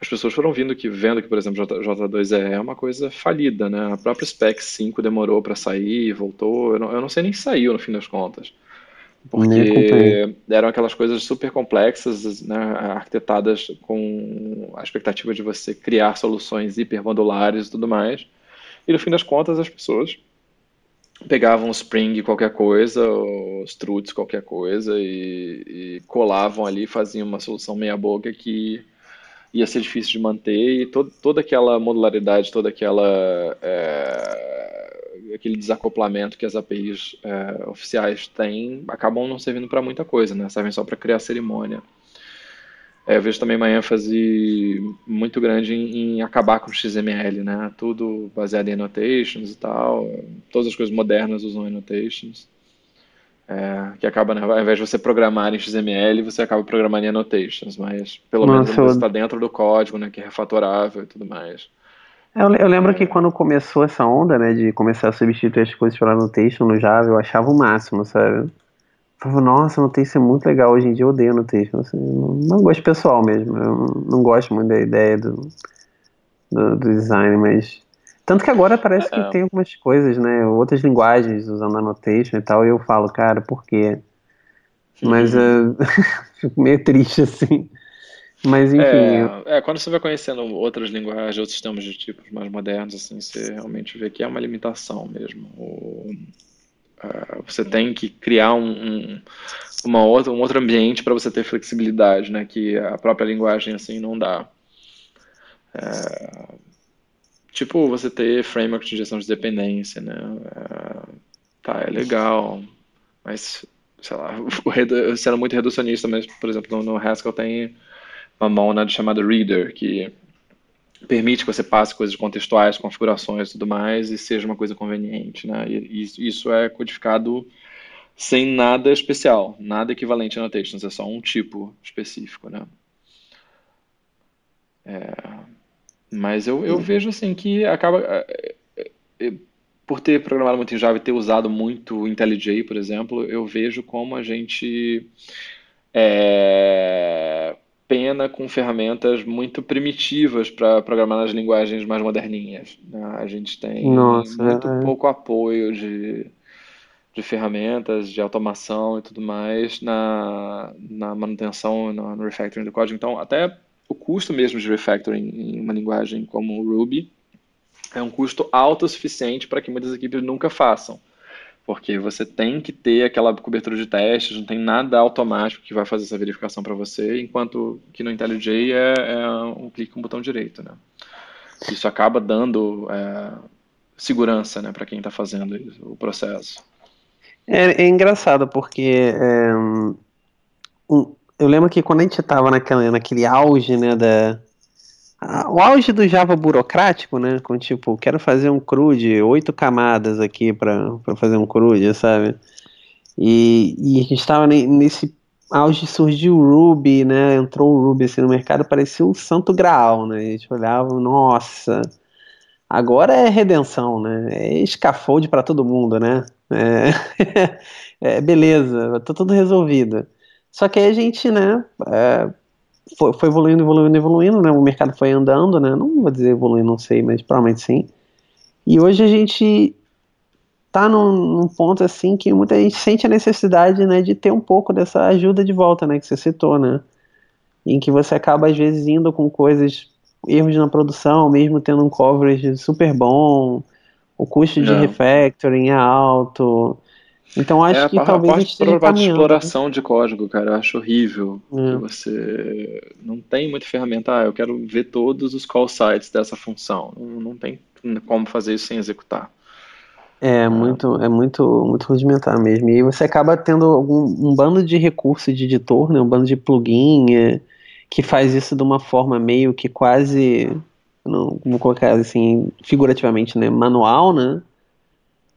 as pessoas foram vindo que vendo que, por exemplo, J2E é uma coisa falida, né? A própria Spec 5 demorou para sair, voltou, eu não, eu não, sei nem se saiu no fim das contas. Porque eram aquelas coisas super complexas, né, arquitetadas com a expectativa de você criar soluções hipermodulares e tudo mais. E no fim das contas, as pessoas pegavam o Spring qualquer coisa, o Struts qualquer coisa, e, e colavam ali, faziam uma solução meia boca que ia ser difícil de manter, e to toda aquela modularidade, toda aquela é, aquele desacoplamento que as APIs é, oficiais têm, acabam não servindo para muita coisa, né? Servem só para criar cerimônia. É, eu vejo também uma ênfase muito grande em, em, acabar com o XML, né? Tudo baseado em annotations e tal. Todas as coisas modernas usam annotations. É, que acaba, né, ao invés de você programar em XML, você acaba programando em annotations, mas pelo Nossa, menos está eu... dentro do código, né, que é refatorável e tudo mais. Eu, eu lembro é. que quando começou essa onda, né, de começar a substituir as coisas pela annotation no Java, eu achava o máximo, sabe? falava, nossa, Notation é muito legal. Hoje em dia eu odeio Notation. Assim, não, não gosto pessoal mesmo. Eu não gosto muito da ideia do, do, do design, mas. Tanto que agora parece que é. tem algumas coisas, né? Outras linguagens usando a Notation e tal. E eu falo, cara, por quê? Mas uh, fico meio triste assim. Mas enfim. É, é, quando você vai conhecendo outras linguagens, outros sistemas de tipos mais modernos, assim, você realmente vê que é uma limitação mesmo. O, Uh, você tem que criar um, um, uma outra, um outro ambiente para você ter flexibilidade, né? Que a própria linguagem assim não dá. Uh, tipo, você ter framework de gestão de dependência, né? Uh, tá, é legal, mas, sei lá, sendo muito reducionista, mas, por exemplo, no, Haskell tem uma mão chamada Reader, que permite que você passe coisas contextuais, configurações tudo mais, e seja uma coisa conveniente, né? E, isso é codificado sem nada especial, nada equivalente a annotations, é só um tipo específico, né? É, mas eu, eu vejo assim que acaba é, é, é, por ter programado muito em Java e ter usado muito IntelliJ, por exemplo, eu vejo como a gente é, pena com ferramentas muito primitivas para programar nas linguagens mais moderninhas. Né? A gente tem Nossa, muito é. pouco apoio de, de ferramentas, de automação e tudo mais na, na manutenção, no, no refactoring do código. Então, até o custo mesmo de refactoring em uma linguagem como o Ruby é um custo alto o suficiente para que muitas equipes nunca façam porque você tem que ter aquela cobertura de testes, não tem nada automático que vai fazer essa verificação para você, enquanto que no IntelliJ é, é, um clique com o botão direito, né? Isso acaba dando é, segurança, né, para quem está fazendo o processo. É, é engraçado porque é, eu lembro que quando a gente estava naquele auge, né, da o auge do Java burocrático, né? Com tipo, quero fazer um CRUD, oito camadas aqui para fazer um CRUD, sabe? E, e a gente estava nesse auge surgiu o Ruby, né? Entrou o Ruby assim no mercado, parecia um santo graal, né? A gente olhava, nossa, agora é redenção, né? É scaffold para todo mundo, né? É, é, beleza, tá tudo resolvido. Só que aí a gente, né? É, foi, foi evoluindo, evoluindo, evoluindo, né? O mercado foi andando, né? Não vou dizer evoluindo, não sei, mas provavelmente sim. E hoje a gente tá num, num, ponto assim que muita gente sente a necessidade, né, de ter um pouco dessa ajuda de volta, né, que você citou, né? Em que você acaba às vezes indo com coisas, erros na produção, mesmo tendo um coverage super bom, o custo de refactoring é alto, então acho é, que a, talvez a, a gente parte de exploração né? de código, cara, eu acho horrível. É. você não tem muita ferramenta. Ah, eu quero ver todos os call sites dessa função. Não, não tem como fazer isso sem executar. É, é, muito, é muito, muito rudimentar mesmo. E você acaba tendo algum, um bando de recursos de editor, né, um bando de plugin é, que faz isso de uma forma meio que quase não vou colocar assim figurativamente, né, manual, né?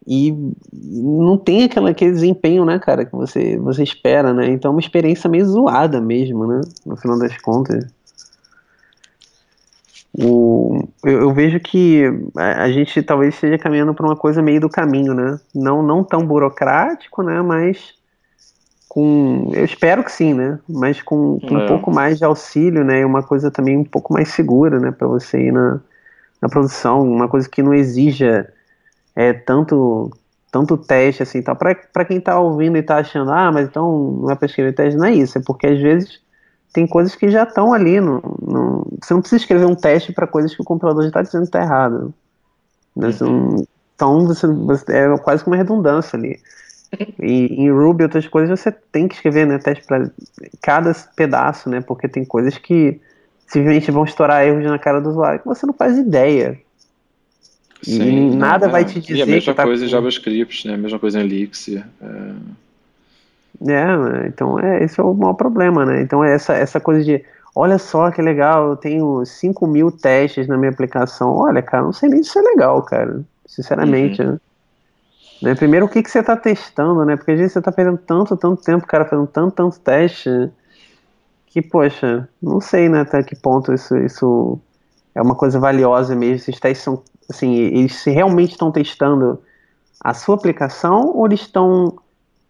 E não tem aquela, aquele desempenho, né, cara, que você, você espera, né? Então é uma experiência meio zoada mesmo, né? No final das contas. O, eu, eu vejo que a, a, gente talvez esteja caminhando para uma coisa meio do caminho, né? Não, não tão burocrático, né? Mas com. Eu espero que sim, né? Mas com, com é. um pouco mais de auxílio, né? E uma coisa também um pouco mais segura, né? Para você ir na, na produção, uma coisa que não exija é, tanto tanto teste assim tal. Para quem está ouvindo e está achando, ah, mas então não é para escrever teste, não é isso. É porque às vezes tem coisas que já estão ali. No, no, você não precisa escrever um teste para coisas que o compilador já está dizendo que está errado. Né? Uhum. Então você, você, é quase que uma redundância ali. E em Ruby outras coisas você tem que escrever né, teste para cada pedaço, né? Porque tem coisas que simplesmente vão estourar erros na cara do usuário que você não faz ideia. Sim, e nada é. vai te dizer. E a mesma tá coisa em JavaScript, né? A mesma coisa em Elixir. É... é, então é, esse é o maior problema, né? Então é essa, essa coisa de olha só que legal, eu tenho 5 mil testes na minha aplicação. Olha, cara, não sei nem se é legal, cara. Sinceramente, uhum. né? né? Primeiro, o que, que você está testando, né? Porque às vezes você está perdendo tanto, tanto tempo, cara, fazendo tanto, tanto teste, que, poxa, não sei, né, até que ponto isso, isso é uma coisa valiosa mesmo. Esses testes são, assim, eles realmente estão testando a sua aplicação ou eles estão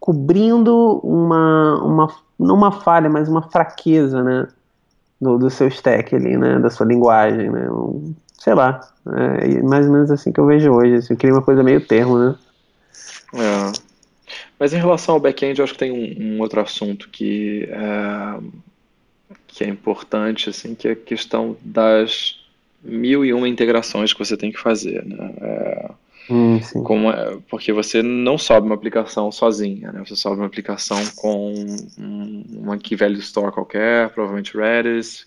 cobrindo uma, uma não uma falha, mas uma fraqueza, né, do, do seu stack ali, né, da sua linguagem, né, sei lá, é mais ou menos assim que eu vejo hoje, assim, eu queria uma coisa meio termo, né. É. Mas em relação ao back-end, eu acho que tem um, um outro assunto que é, que é importante, assim, que é a questão das mil e uma integrações que você tem que fazer, né? É, hum, como é, porque você não sobe uma aplicação sozinha, né? Você sobe uma aplicação com um, uma key value store qualquer, provavelmente Redis,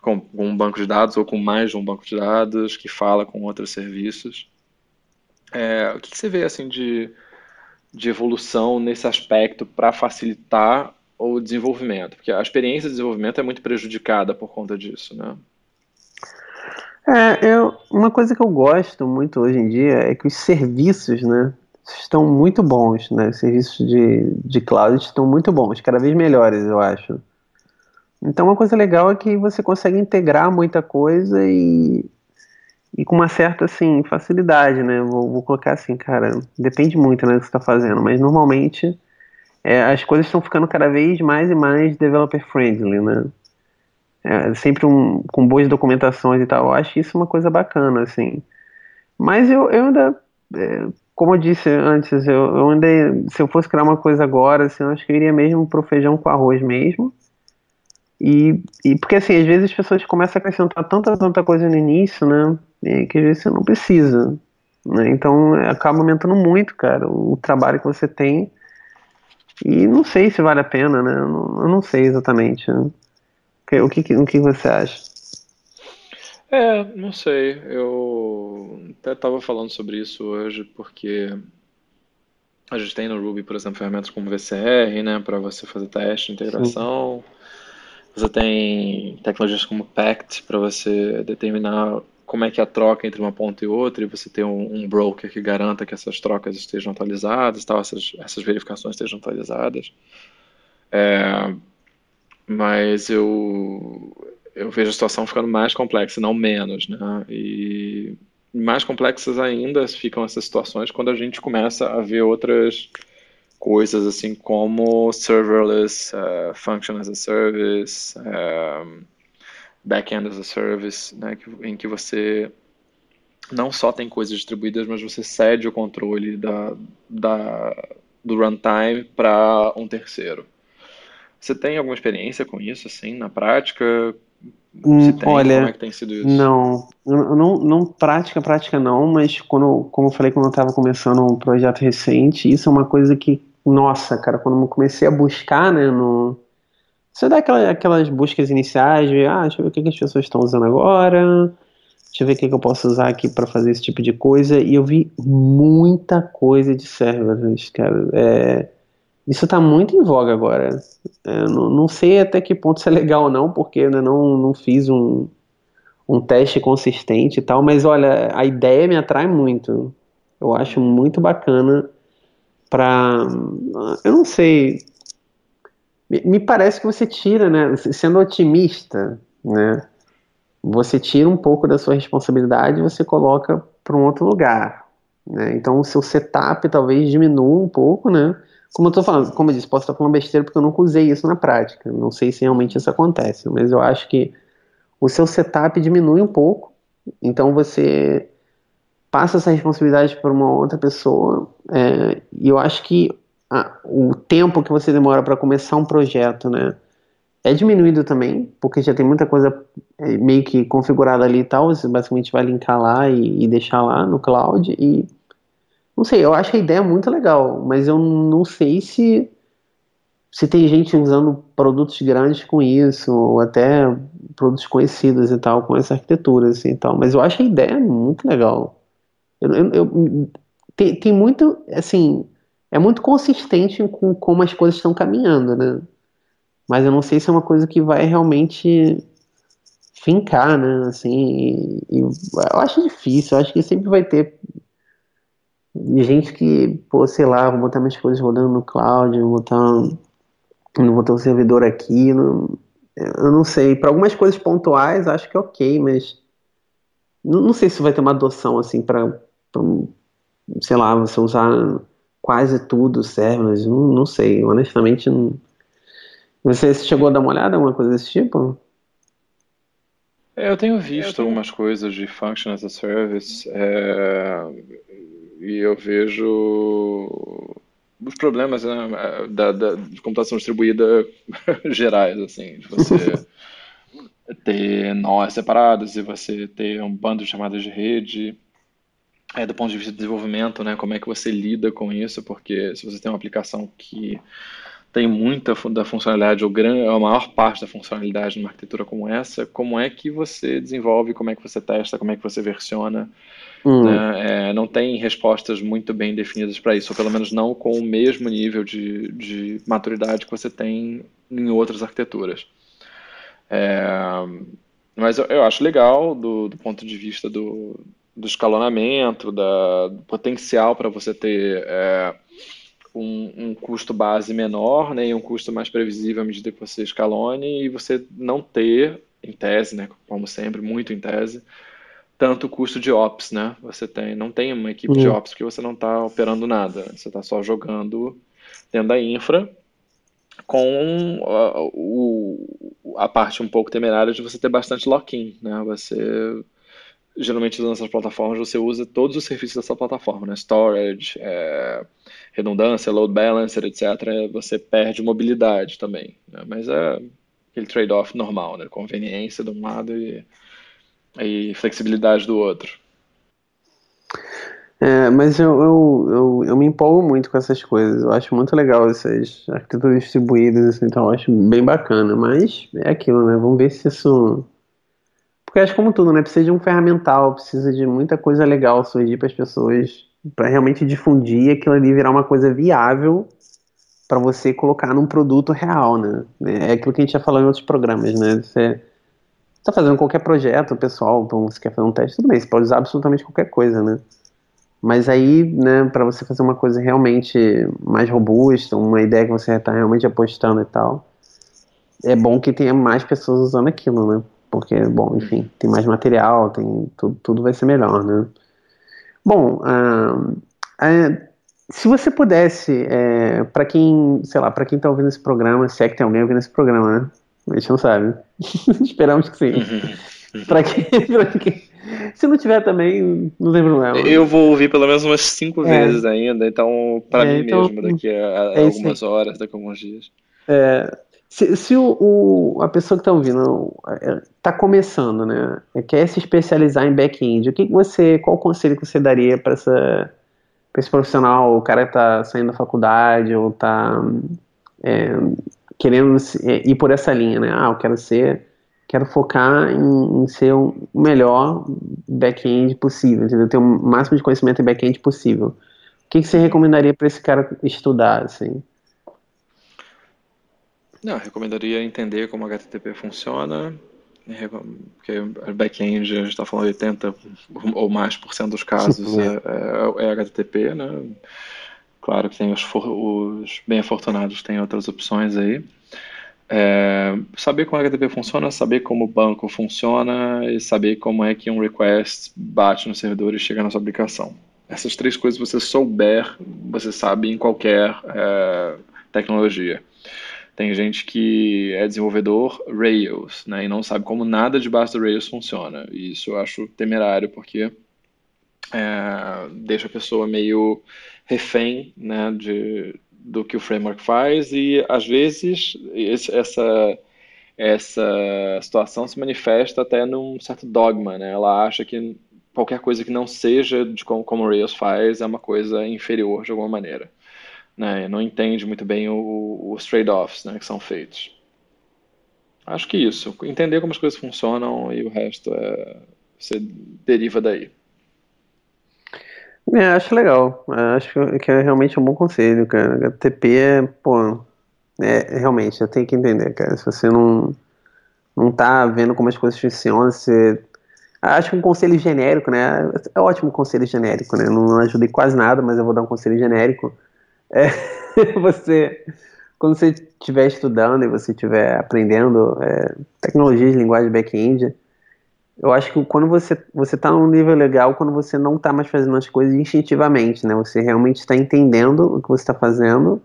com, com um banco de dados ou com mais de um banco de dados que fala com outros serviços. É, o que, que você vê assim de de evolução nesse aspecto para facilitar o desenvolvimento? Porque a experiência de desenvolvimento é muito prejudicada por conta disso, né? É, eu, uma coisa que eu gosto muito hoje em dia é que os serviços, né, estão muito bons, né? Os serviços de, de cloud estão muito bons, cada vez melhores, eu acho. Então, uma coisa legal é que você consegue integrar muita coisa e, e com uma certa assim facilidade, né? Vou, vou colocar assim, cara, depende muito né, do que você está fazendo, mas normalmente é, as coisas estão ficando cada vez mais e mais developer friendly, né? É, sempre um, com boas documentações e tal. Eu acho isso uma coisa bacana, assim. Mas eu, eu ainda, é, como eu disse antes, eu, eu ainda, se eu fosse criar uma coisa agora, assim, eu acho que eu iria mesmo pro feijão com arroz mesmo. E, e porque assim, às vezes as pessoas começam a acrescentar tanta, tanta coisa no início, né? que às vezes você não precisa. Né? Então acaba aumentando muito, cara, o trabalho que você tem. E não sei se vale a pena, né? Eu não, eu não sei exatamente. Né? O, que, o que você acha? É, não sei. Eu até estava falando sobre isso hoje, porque a gente tem no Ruby, por exemplo, ferramentas como VCR, né, para você fazer teste, integração. Sim. Você tem tecnologias como PACT para você determinar como é que é a troca entre uma ponta e outra, e você tem um, um, broker que garanta que essas trocas estejam atualizadas, tal, essas, essas verificações estejam atualizadas. É, mas eu, eu vejo a situação ficando mais complexa, não menos, né? E mais complexas ainda ficam essas situações quando a gente começa a ver outras coisas assim como serverless, uh, function as a service, um, backend as a service, né, em que você não só tem coisas distribuídas, mas você cede o controle da, da, do runtime para um terceiro. Você tem alguma experiência com isso, assim, na prática? Hum, tem, olha, como é que tem sido isso? Não, não, não prática, prática não, mas quando, como eu falei, quando eu estava começando um projeto recente, isso é uma coisa que, nossa, cara, quando eu comecei a buscar, né, no, você dá aquela, aquelas buscas iniciais de, ah, deixa eu ver o que, as pessoas estão usando agora, deixa eu ver o que, eu posso usar aqui para fazer esse tipo de coisa, e eu vi muita coisa de serverless, cara. É, isso está muito em voga agora. É, não, sei até que ponto isso é legal ou não, porque eu ainda não, não fiz um, um teste consistente e tal, mas olha, a ideia me atrai muito. Eu acho muito bacana para, eu não sei, me parece que você tira, né, sendo otimista, né, você tira um pouco da sua responsabilidade e você coloca para um outro lugar, né? Então o seu setup talvez diminua um pouco, né? Como eu estou falando, como eu disse, posso estar falando besteira porque eu nunca usei isso na prática. Não sei se realmente isso acontece, mas eu acho que o seu setup diminui um pouco, então você passa essa responsabilidade para uma outra pessoa, é, e eu acho que o tempo que você demora para começar um projeto, né, é diminuído também, porque já tem muita coisa é, meio que configurada ali e tal, você basicamente vai linkar lá e, e deixar lá no cloud, e não sei, eu acho a ideia muito legal, mas eu não sei se se tem gente usando produtos grandes com isso, ou até produtos conhecidos e tal, com essa arquitetura, assim, e tal. Mas eu acho a ideia muito legal. Eu, eu, eu, tem, tem muito, assim, é muito consistente com como as coisas estão caminhando, né? Mas eu não sei se é uma coisa que vai realmente fincar, né? Assim, e, e eu acho difícil, eu acho que sempre vai ter gente que, pô, sei lá, vou botar minhas coisas rodando no cloud, vou botar não vou ter um servidor aqui, não, eu não sei. Para algumas coisas pontuais, acho que é ok, mas não, não sei se vai ter uma adoção assim para, sei lá, você usar quase tudo serverless. Não, não sei, honestamente. Não... Você chegou a dar uma olhada, alguma coisa desse tipo? É, eu tenho visto eu tenho... algumas coisas de Function as a Service é, e eu vejo os problemas né, da, da, de computação distribuída gerais, assim, de você ter nós separados e você ter um bando de chamadas de rede. É, do ponto de vista de desenvolvimento, né, como é que você lida com isso, porque se você tem uma aplicação que tem muita da funcionalidade, ou grande, a maior parte da funcionalidade numa arquitetura como essa, como é que você desenvolve, como é que você testa, como é que você versiona, Hum. Né? É, não tem respostas muito bem definidas para isso, ou pelo menos não com o mesmo nível de, de maturidade que você tem em outras arquiteturas. É, mas eu, eu, acho legal do, do ponto de vista do, do escalonamento, da, do potencial para você ter é, um, um, custo base menor né, e um custo mais previsível à medida que você escalone e você não ter, em tese, né, como sempre, muito em tese, tanto custo de ops, né? Você tem, não tem uma equipe uhum. de ops porque você não está operando nada, você está só jogando dentro da infra com a, o, a parte um pouco temerária de você ter bastante lock-in, né? Você geralmente usando essas plataformas você usa todos os serviços dessa plataforma, né? Storage, é, redundância, load balancer, etc. Você perde mobilidade também, né? mas é aquele trade-off normal, né? Conveniência de um lado e e flexibilidade do outro. É, mas eu, eu, eu, eu, me empolgo muito com essas coisas. Eu acho muito legal essas arquiteturas distribuídas, assim, então eu acho bem bacana. Mas é aquilo, né? Vamos ver se isso. Porque acho como tudo, né? Precisa de um ferramental, precisa de muita coisa legal surgir para as pessoas, para realmente difundir aquilo ali virar uma coisa viável para você colocar num produto real, né? É aquilo que a gente já falou em outros programas, né? Você está fazendo qualquer projeto pessoal, então você quer fazer um teste, tudo bem, você pode usar absolutamente qualquer coisa, né? Mas aí, né, para você fazer uma coisa realmente mais robusta, uma ideia que você está realmente apostando e tal, é bom que tenha mais pessoas usando aquilo, né? Porque, bom, enfim, tem mais material, tem tudo, tudo vai ser melhor, né? Bom, uh, uh, se você pudesse, é, para quem, sei lá, para quem está ouvindo esse programa, se é que tem alguém ouvindo esse programa, né? A gente não sabe. Esperamos que sim. Uhum. pra, quem, pra quem. Se não tiver também, não tem problema. Eu vou ouvir pelo menos umas cinco é. vezes ainda, então, para é, mim então, mesmo, daqui a, a é algumas horas, daqui a alguns dias. É, se, se o, o, a pessoa que está ouvindo está é, começando, né, quer se especializar em back-end, o que, que você, qual conselho que você daria para essa esse profissional, o cara está saindo da faculdade ou está é, querendo é, ir por essa linha, né? Ah, eu quero ser, quero focar em, em ser o melhor back-end possível, entendeu? Ter o máximo de conhecimento em back-end possível. O que, que você recomendaria para esse cara estudar, assim? Não, recomendaria entender como HTTP funciona, porque back-end a gente está falando 80 ou mais por cento dos casos é, é, é HTTP, né? Claro que tem os, os bem afortunados têm outras opções aí. É, saber como o HTTP funciona, saber como o banco funciona e saber como é que um request bate no servidor e chega na sua aplicação. Essas três coisas você souber, você sabe em qualquer é, tecnologia. Tem gente que é desenvolvedor Rails, né, e não sabe como nada debaixo do Rails funciona. E isso eu acho temerário, porque é, deixa a pessoa meio refém né, de, do que o framework faz e às vezes esse, essa essa situação se manifesta até num certo dogma, né? Ela acha que qualquer coisa que não seja de como, como o Rails faz é uma coisa inferior de alguma maneira né, não entende muito bem o, os trade-offs né, que são feitos. Acho que isso, entender como as coisas funcionam e o resto é, você deriva daí. É, acho legal. Acho que é realmente um bom conselho, cara. HTTP é, pô, é, realmente, eu tenho que entender, cara. Se você não, não tá vendo como as coisas funcionam, você. Acho que um conselho genérico, né? É ótimo um conselho genérico, né? Não ajudei quase nada, mas eu vou dar um conselho genérico é, você, quando você estiver estudando e você estiver aprendendo é, tecnologias linguagem back-end, eu acho que quando você você está num nível legal, quando você não está mais fazendo as coisas instintivamente, né? Você realmente está entendendo o que você está fazendo,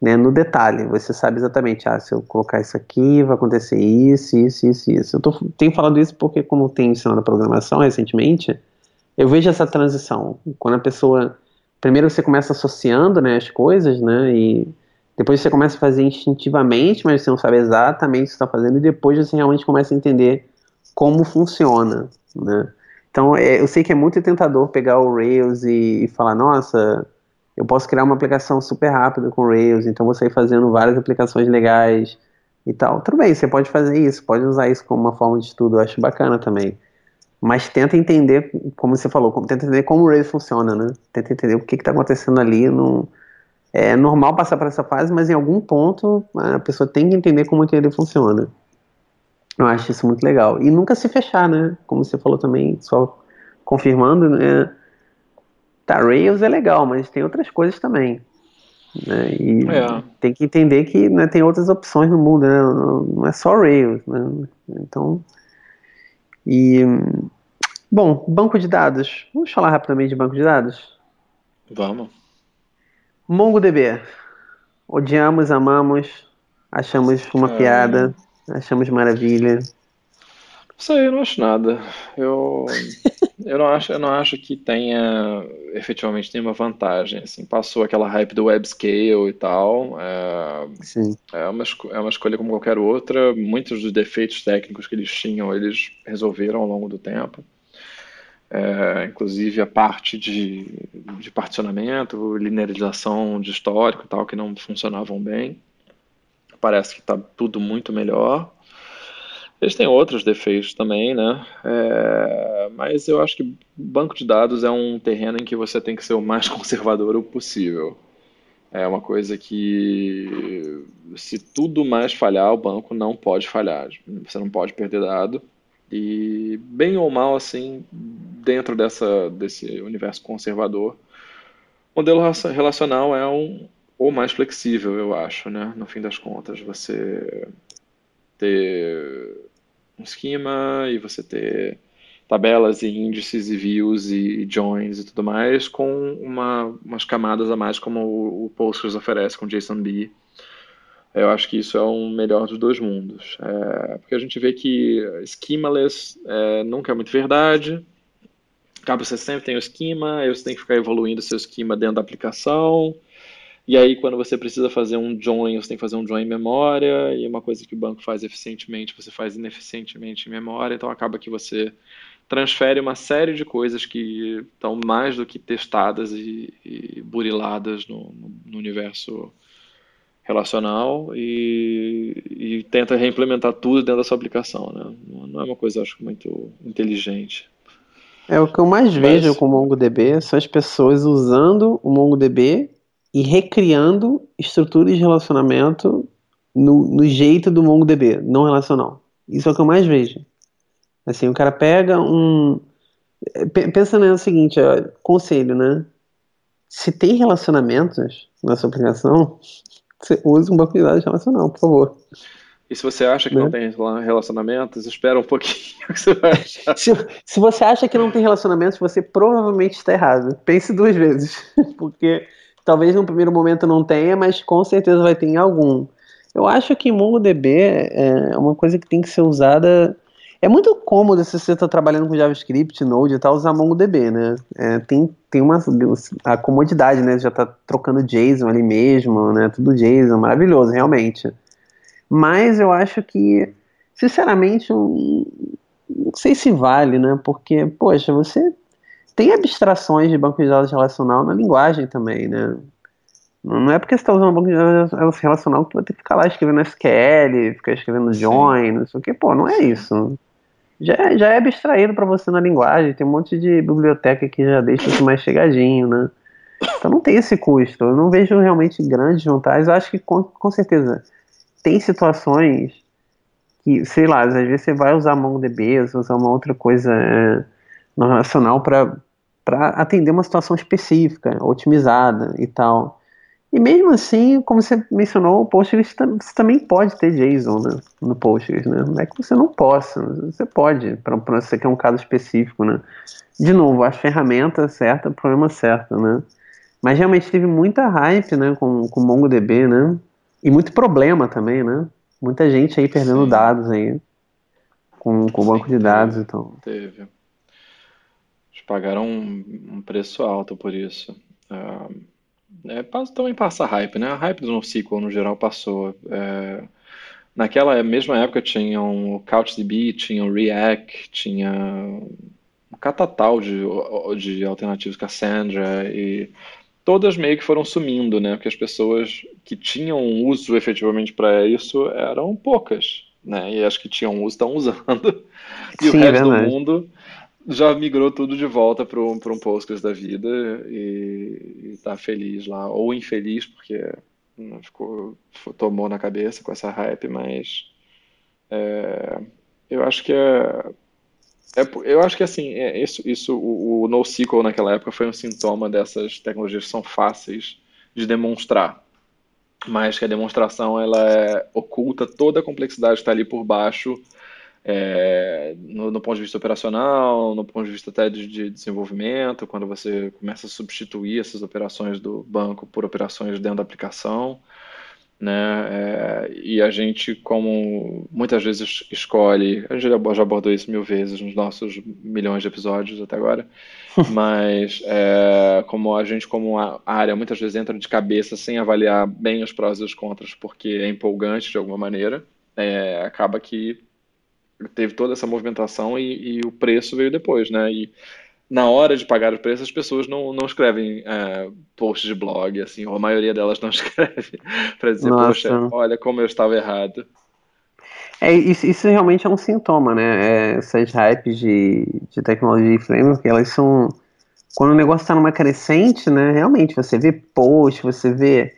né? No detalhe, você sabe exatamente, ah, se eu colocar isso aqui, vai acontecer isso, isso, isso, isso. Eu tô, tenho falado isso porque como tenho ensinado programação recentemente, eu vejo essa transição. Quando a pessoa primeiro você começa associando né, as coisas, né? E depois você começa a fazer instintivamente, mas você não sabe exatamente o que está fazendo, e depois você realmente começa a entender como funciona, né? Então, é, eu sei que é muito tentador pegar o Rails e, e, falar, nossa, eu posso criar uma aplicação super rápida com Rails, então vou sair fazendo várias aplicações legais e tal. Tudo bem, você pode fazer isso, pode usar isso como uma forma de estudo, eu acho bacana também mas tenta entender, como você falou, tenta entender como o Rails funciona, né? Tenta entender o que está acontecendo ali. É normal passar por essa fase, mas em algum ponto a pessoa tem que entender como ele funciona. Eu acho isso muito legal. E nunca se fechar, né? Como você falou também, só confirmando, né? Tá, Rails é legal, mas tem outras coisas também. Né? E é. tem que entender que né, tem outras opções no mundo, né? Não é só Rails, né? Então, e Bom, banco de dados. Vamos falar rapidamente de banco de dados? Vamos. MongoDB. Odiamos, amamos, achamos uma é... piada, achamos maravilha. Isso aí eu não acho nada. Eu, eu, não acho, eu não acho que tenha efetivamente tenha uma vantagem. Assim, passou aquela hype do web scale e tal. É, Sim. é, uma, é uma escolha como qualquer outra. Muitos dos defeitos técnicos que eles tinham, eles resolveram ao longo do tempo. É, inclusive a parte de, de particionamento, linearização de histórico e tal, que não funcionavam bem. Parece que está tudo muito melhor. Eles têm outros defeitos também, né? É, mas eu acho que banco de dados é um terreno em que você tem que ser o mais conservador possível. É uma coisa que, se tudo mais falhar, o banco não pode falhar. Você não pode perder dado. E bem ou mal, assim, dentro dessa, desse universo conservador, modelo relacional é um ou mais flexível, eu acho, né? No fim das contas, você ter um esquema e você ter tabelas e índices e views e joins e tudo mais com uma, umas camadas a mais como o, Postgres oferece com JSONB eu acho que isso é um melhor dos dois mundos. É, porque a gente vê que schemaless é, nunca é muito verdade. Acaba você sempre tem o esquema, aí você tem que ficar evoluindo seu esquema dentro da aplicação. E aí, quando você precisa fazer um join, você tem que fazer um join em memória. E uma coisa que o banco faz eficientemente, você faz ineficientemente em memória. Então, acaba que você transfere uma série de coisas que estão mais do que testadas e, e buriladas no, no, universo relacional e, e, tenta reimplementar tudo dentro da sua aplicação, né? Não é uma coisa, acho, muito inteligente. É o que eu mais Mas... vejo com o MongoDB são as pessoas usando o MongoDB e recriando estruturas de relacionamento no, no jeito do MongoDB, não relacional. Isso é o que eu mais vejo. Assim, o cara pega um. Pensa no seguinte, ó, conselho, né? Se tem relacionamentos na sua aplicação, você use um banco de dados relacional, por favor. E se você acha que né? não tem relacionamentos, espera um pouquinho que você vai achar. Se, se você acha que não tem relacionamentos, você provavelmente está errado. Pense duas vezes. Porque talvez no primeiro momento não tenha, mas com certeza vai ter em algum. Eu acho que MongoDB é uma coisa que tem que ser usada. É muito cômodo se você está trabalhando com JavaScript, Node e tal, usar MongoDB, né? É, tem, tem uma a comodidade, né? Já está trocando JSON ali mesmo, né? Tudo JSON, maravilhoso, realmente. Mas eu acho que, sinceramente, não sei se vale, né? Porque, poxa, você tem abstrações de banco de dados relacional na linguagem também, né? Não é porque você está usando um banco de dados relacional que você vai ter que ficar lá escrevendo SQL, ficar escrevendo join, não sei o que. Pô, não é isso. Já, é, já é abstraído para você na linguagem, tem um monte de biblioteca que já deixa isso mais chegadinho, né? Então não tem esse custo. Eu não vejo realmente grandes vantagens. Eu acho que com, com certeza tem situações que, sei lá, às vezes você vai usar MongoDB, você usar uma outra coisa é, no relacional para atender uma situação específica, otimizada e tal. E mesmo assim, como você mencionou, o Postgres você também pode ter JSON né, no Postgres, né? Não é que você não possa, você pode, para você que é um caso específico, né? De novo, a ferramenta certa, o problema certo, né? Mas realmente teve muita hype, né, com, com MongoDB, né? E muito problema também, né? Muita gente aí perdendo Sim. dados aí com, com o banco de dados. Então. Teve. Pagaram um, um preço alto por isso. Uh, é, também passa hype, né? A hype do NoSQL no geral passou. É, naquela mesma época tinham o CouchDB, tinha o React, tinha um catatal de, de alternativas Cassandra e todas meio que foram sumindo, né? Porque as pessoas que tinham uso efetivamente para isso eram poucas, né? E as que tinham uso estão usando. E Sim, o resto do mundo já migrou tudo de volta para um, um Postgres da vida e, está feliz lá. Ou infeliz, porque né, ficou, tomou na cabeça com essa hype, mas é, eu acho que é é, eu acho que assim, é, isso, isso o, o NoSQL naquela época foi um sintoma dessas tecnologias que são fáceis de demonstrar, mas que a demonstração ela é, oculta toda a complexidade que está ali por baixo, é, no, no, ponto de vista operacional, no ponto de vista até de, de, desenvolvimento, quando você começa a substituir essas operações do banco por operações dentro da aplicação né? É, e a gente, como muitas vezes escolhe, a gente já abordou isso mil vezes nos nossos milhões de episódios até agora, mas é, como a gente, como a área, muitas vezes entra de cabeça sem avaliar bem os prós e os contras, porque é empolgante de alguma maneira, é, acaba que teve toda essa movimentação e, e, o preço veio depois, né? E na hora de pagar o preço, as pessoas não, não escrevem é, posts de blog, assim, ou a maioria delas não escreve para dizer, Nossa. poxa, olha como eu estava errado. É, isso, isso realmente é um sintoma, né? É, essas hypes de, de tecnologia e framework, elas são. Quando o negócio está numa crescente, né? Realmente, você vê posts, você vê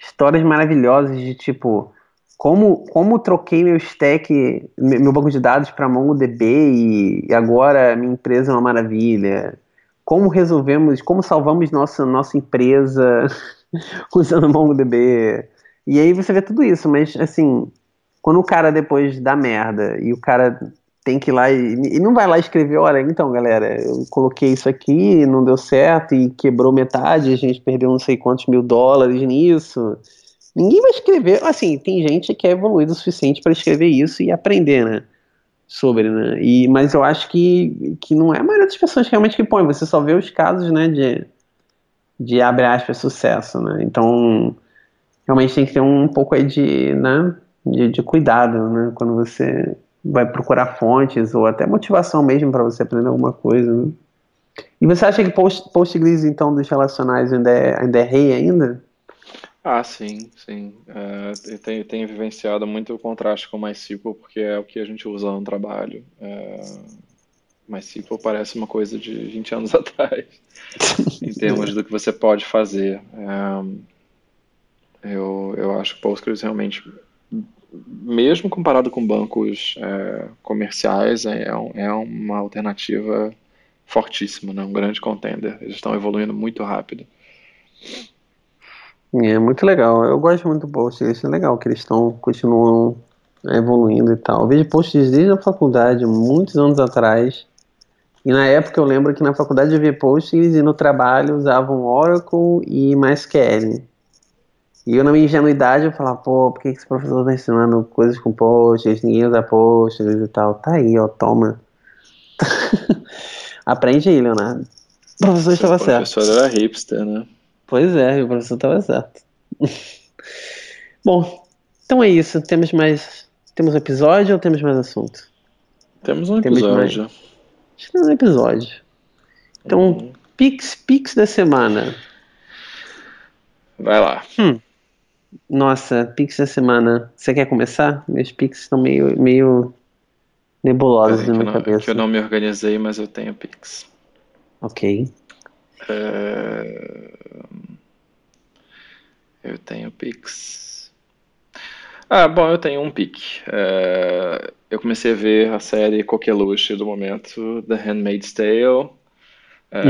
histórias maravilhosas de tipo como, como troquei meu stack, meu banco de dados para MongoDB e agora minha empresa é uma maravilha. Como resolvemos, como salvamos nossa, nossa empresa usando MongoDB. E aí você vê tudo isso, mas assim, quando o cara depois dá merda e o cara tem que ir lá e, e não vai lá escrever, olha, então galera, eu coloquei isso aqui, não deu certo e quebrou metade, a gente perdeu não sei quantos mil dólares nisso Ninguém vai escrever. Assim, tem gente que é evoluído o suficiente para escrever isso e aprender, né? Sobre, né? E, mas eu acho que, que não é a maioria das pessoas realmente que põe. Você só vê os casos, né, de, de abre aspas, sucesso, né? Então, realmente tem que ter um, um pouco aí de, né, de, de cuidado, né? Quando você vai procurar fontes ou até motivação mesmo para você aprender alguma coisa, né? E você acha que post, Postgres, então, dos relacionais ainda é, ainda é rei ainda? Ah, sim, sim. É, eu tenho, tenho vivenciado muito o contraste com MySQL, porque é o que a gente usa no trabalho. É, MySQL parece uma coisa de 20 anos atrás, em termos do que você pode fazer. É, eu, eu acho que Postgres realmente mesmo comparado com bancos é, comerciais, é, é, é uma alternativa fortíssima, né? um grande contender. Eles estão evoluindo muito rápido. É muito legal. Eu gosto muito do post. Isso é legal que eles estão continuam evoluindo e tal. Eu vejo posts desde a faculdade, muitos anos atrás. E na época eu lembro que na faculdade eu via posts e no trabalho usavam Oracle e MySQL. E eu, na minha ingenuidade, eu falava, pô, por que esse professor tá ensinando coisas com posts, ninguém usa posts e tal? Tá aí, ó, toma. Aprende aí, Leonardo. O professor estava certo. O professor era hipster, né? Pois é, o professor estava certo. Bom, então é isso. Temos mais. Temos episódio ou temos mais assunto? Temos um episódio. Temos Acho que temos um episódio. Então, uhum. Pix, Pix da semana. Vai lá. Hum. Nossa, Pix da semana. Você quer começar? Meus Pix estão meio, meio nebulosos na minha não, cabeça. eu não me organizei, mas eu tenho Pix. Ok. É... Tenho Pix. Ah, bom, eu tenho um Pix. É... Eu comecei a ver a série Coqueluche do momento, The Handmaid's Tale. É...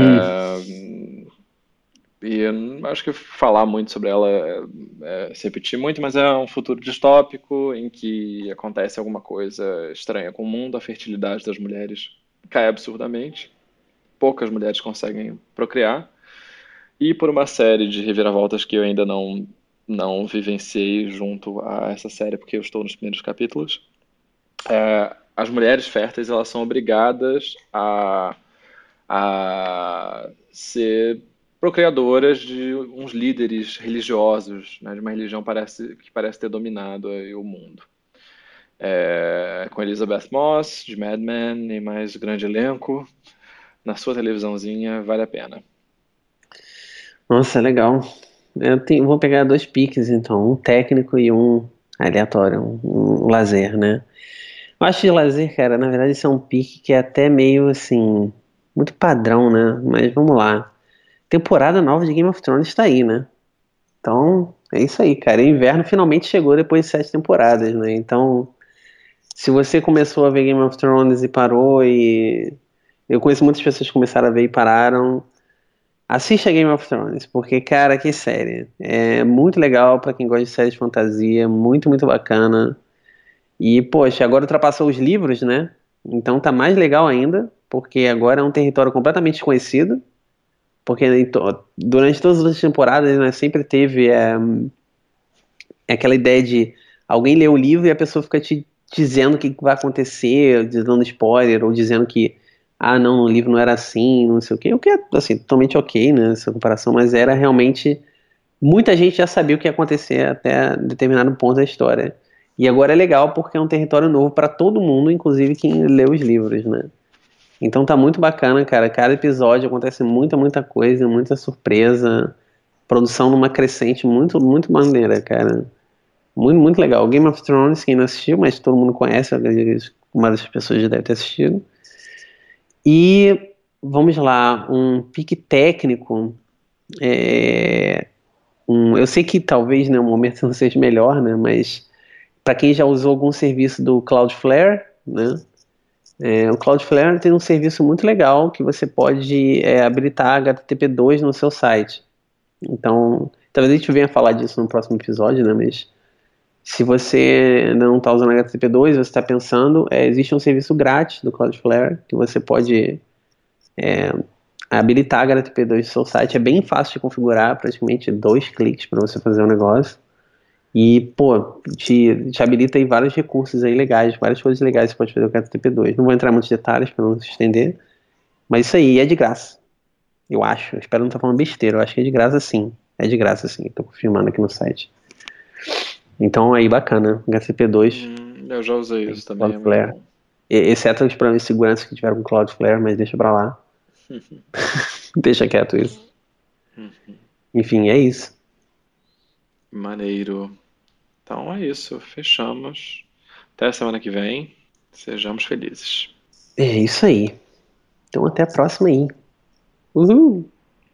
Hum. E eu acho que falar muito sobre ela é, é se repetir muito, mas é um futuro distópico em que acontece alguma coisa estranha com o mundo, a fertilidade das mulheres cai absurdamente, poucas mulheres conseguem procriar, e por uma série de reviravoltas que eu ainda não, não vivenciei junto a essa série, porque eu estou nos primeiros capítulos, é, as mulheres férteis elas são obrigadas a, a ser procriadoras de uns líderes religiosos, né, de uma religião parece, que parece ter dominado o mundo. É, com Elizabeth Moss, de Mad Men, e mais grande elenco, na sua televisãozinha, vale a pena. Nossa, legal. Eu tenho, vou pegar dois piques, então, um técnico e um aleatório, um, um lazer, né? Eu acho de lazer, cara, na verdade, isso é um pique que é até meio assim, muito padrão, né? Mas vamos lá temporada nova de Game of Thrones está aí, né? Então, é isso aí, cara. Inverno finalmente chegou depois de sete temporadas, né? Então, se você começou a ver Game of Thrones e parou e eu conheço muitas pessoas que começaram a ver e pararam, assista Game of Thrones, porque cara, que série. É muito legal para quem gosta de séries de fantasia, muito, muito bacana. E, poxa, agora ultrapassou os livros, né? Então tá mais legal ainda, porque agora é um território completamente desconhecido. Porque durante todas as temporadas né, sempre teve é, aquela ideia de alguém ler o livro e a pessoa fica te dizendo o que vai acontecer, dando spoiler, ou dizendo que, ah, não, no livro não era assim, não sei o quê. O que é, assim, totalmente ok, né, essa comparação, mas era realmente. Muita gente já sabia o que ia acontecer até determinado ponto da história. E agora é legal porque é um território novo para todo mundo, inclusive quem lê os livros, né? Então tá muito bacana, cara. Cada episódio acontece muita, muita coisa, muita surpresa. Produção numa crescente muito, muito maneira, cara. Muito, muito legal. Game of Thrones, quem não assistiu, mas todo mundo conhece, uma das pessoas já deve ter assistido. E vamos lá, um pique técnico. É, um, eu sei que talvez né, o momento não seja melhor, né, mas para quem já usou algum serviço do Cloudflare, né, é, o Cloudflare tem um serviço muito legal que você pode é, habilitar HTTP2 no seu site. Então, talvez a gente venha falar disso no próximo episódio, né? Mas se você não está usando HTTP2, você está pensando, é, existe um serviço grátis do Cloudflare que você pode é, habilitar HTTP2 no seu site. É bem fácil de configurar, praticamente dois cliques para você fazer um negócio. E, pô, te, te habilita aí vários recursos aí legais, várias coisas legais que você pode fazer com o HTTP2. Não vou entrar em muitos detalhes para não se estender, mas isso aí é de graça. Eu acho. Espero não estar falando besteira. Eu acho que é de graça sim. É de graça sim. Estou confirmando aqui no site. Então aí bacana. HTTP2. Hum, eu já usei isso também. Cloudflare. É Exceto os problemas de segurança que tiveram com Cloudflare, mas deixa pra lá. deixa quieto isso. Enfim, é isso. Maneiro. Então é isso, fechamos. Até a semana que vem. Sejamos felizes. É isso aí. Então até a próxima aí. Uhul!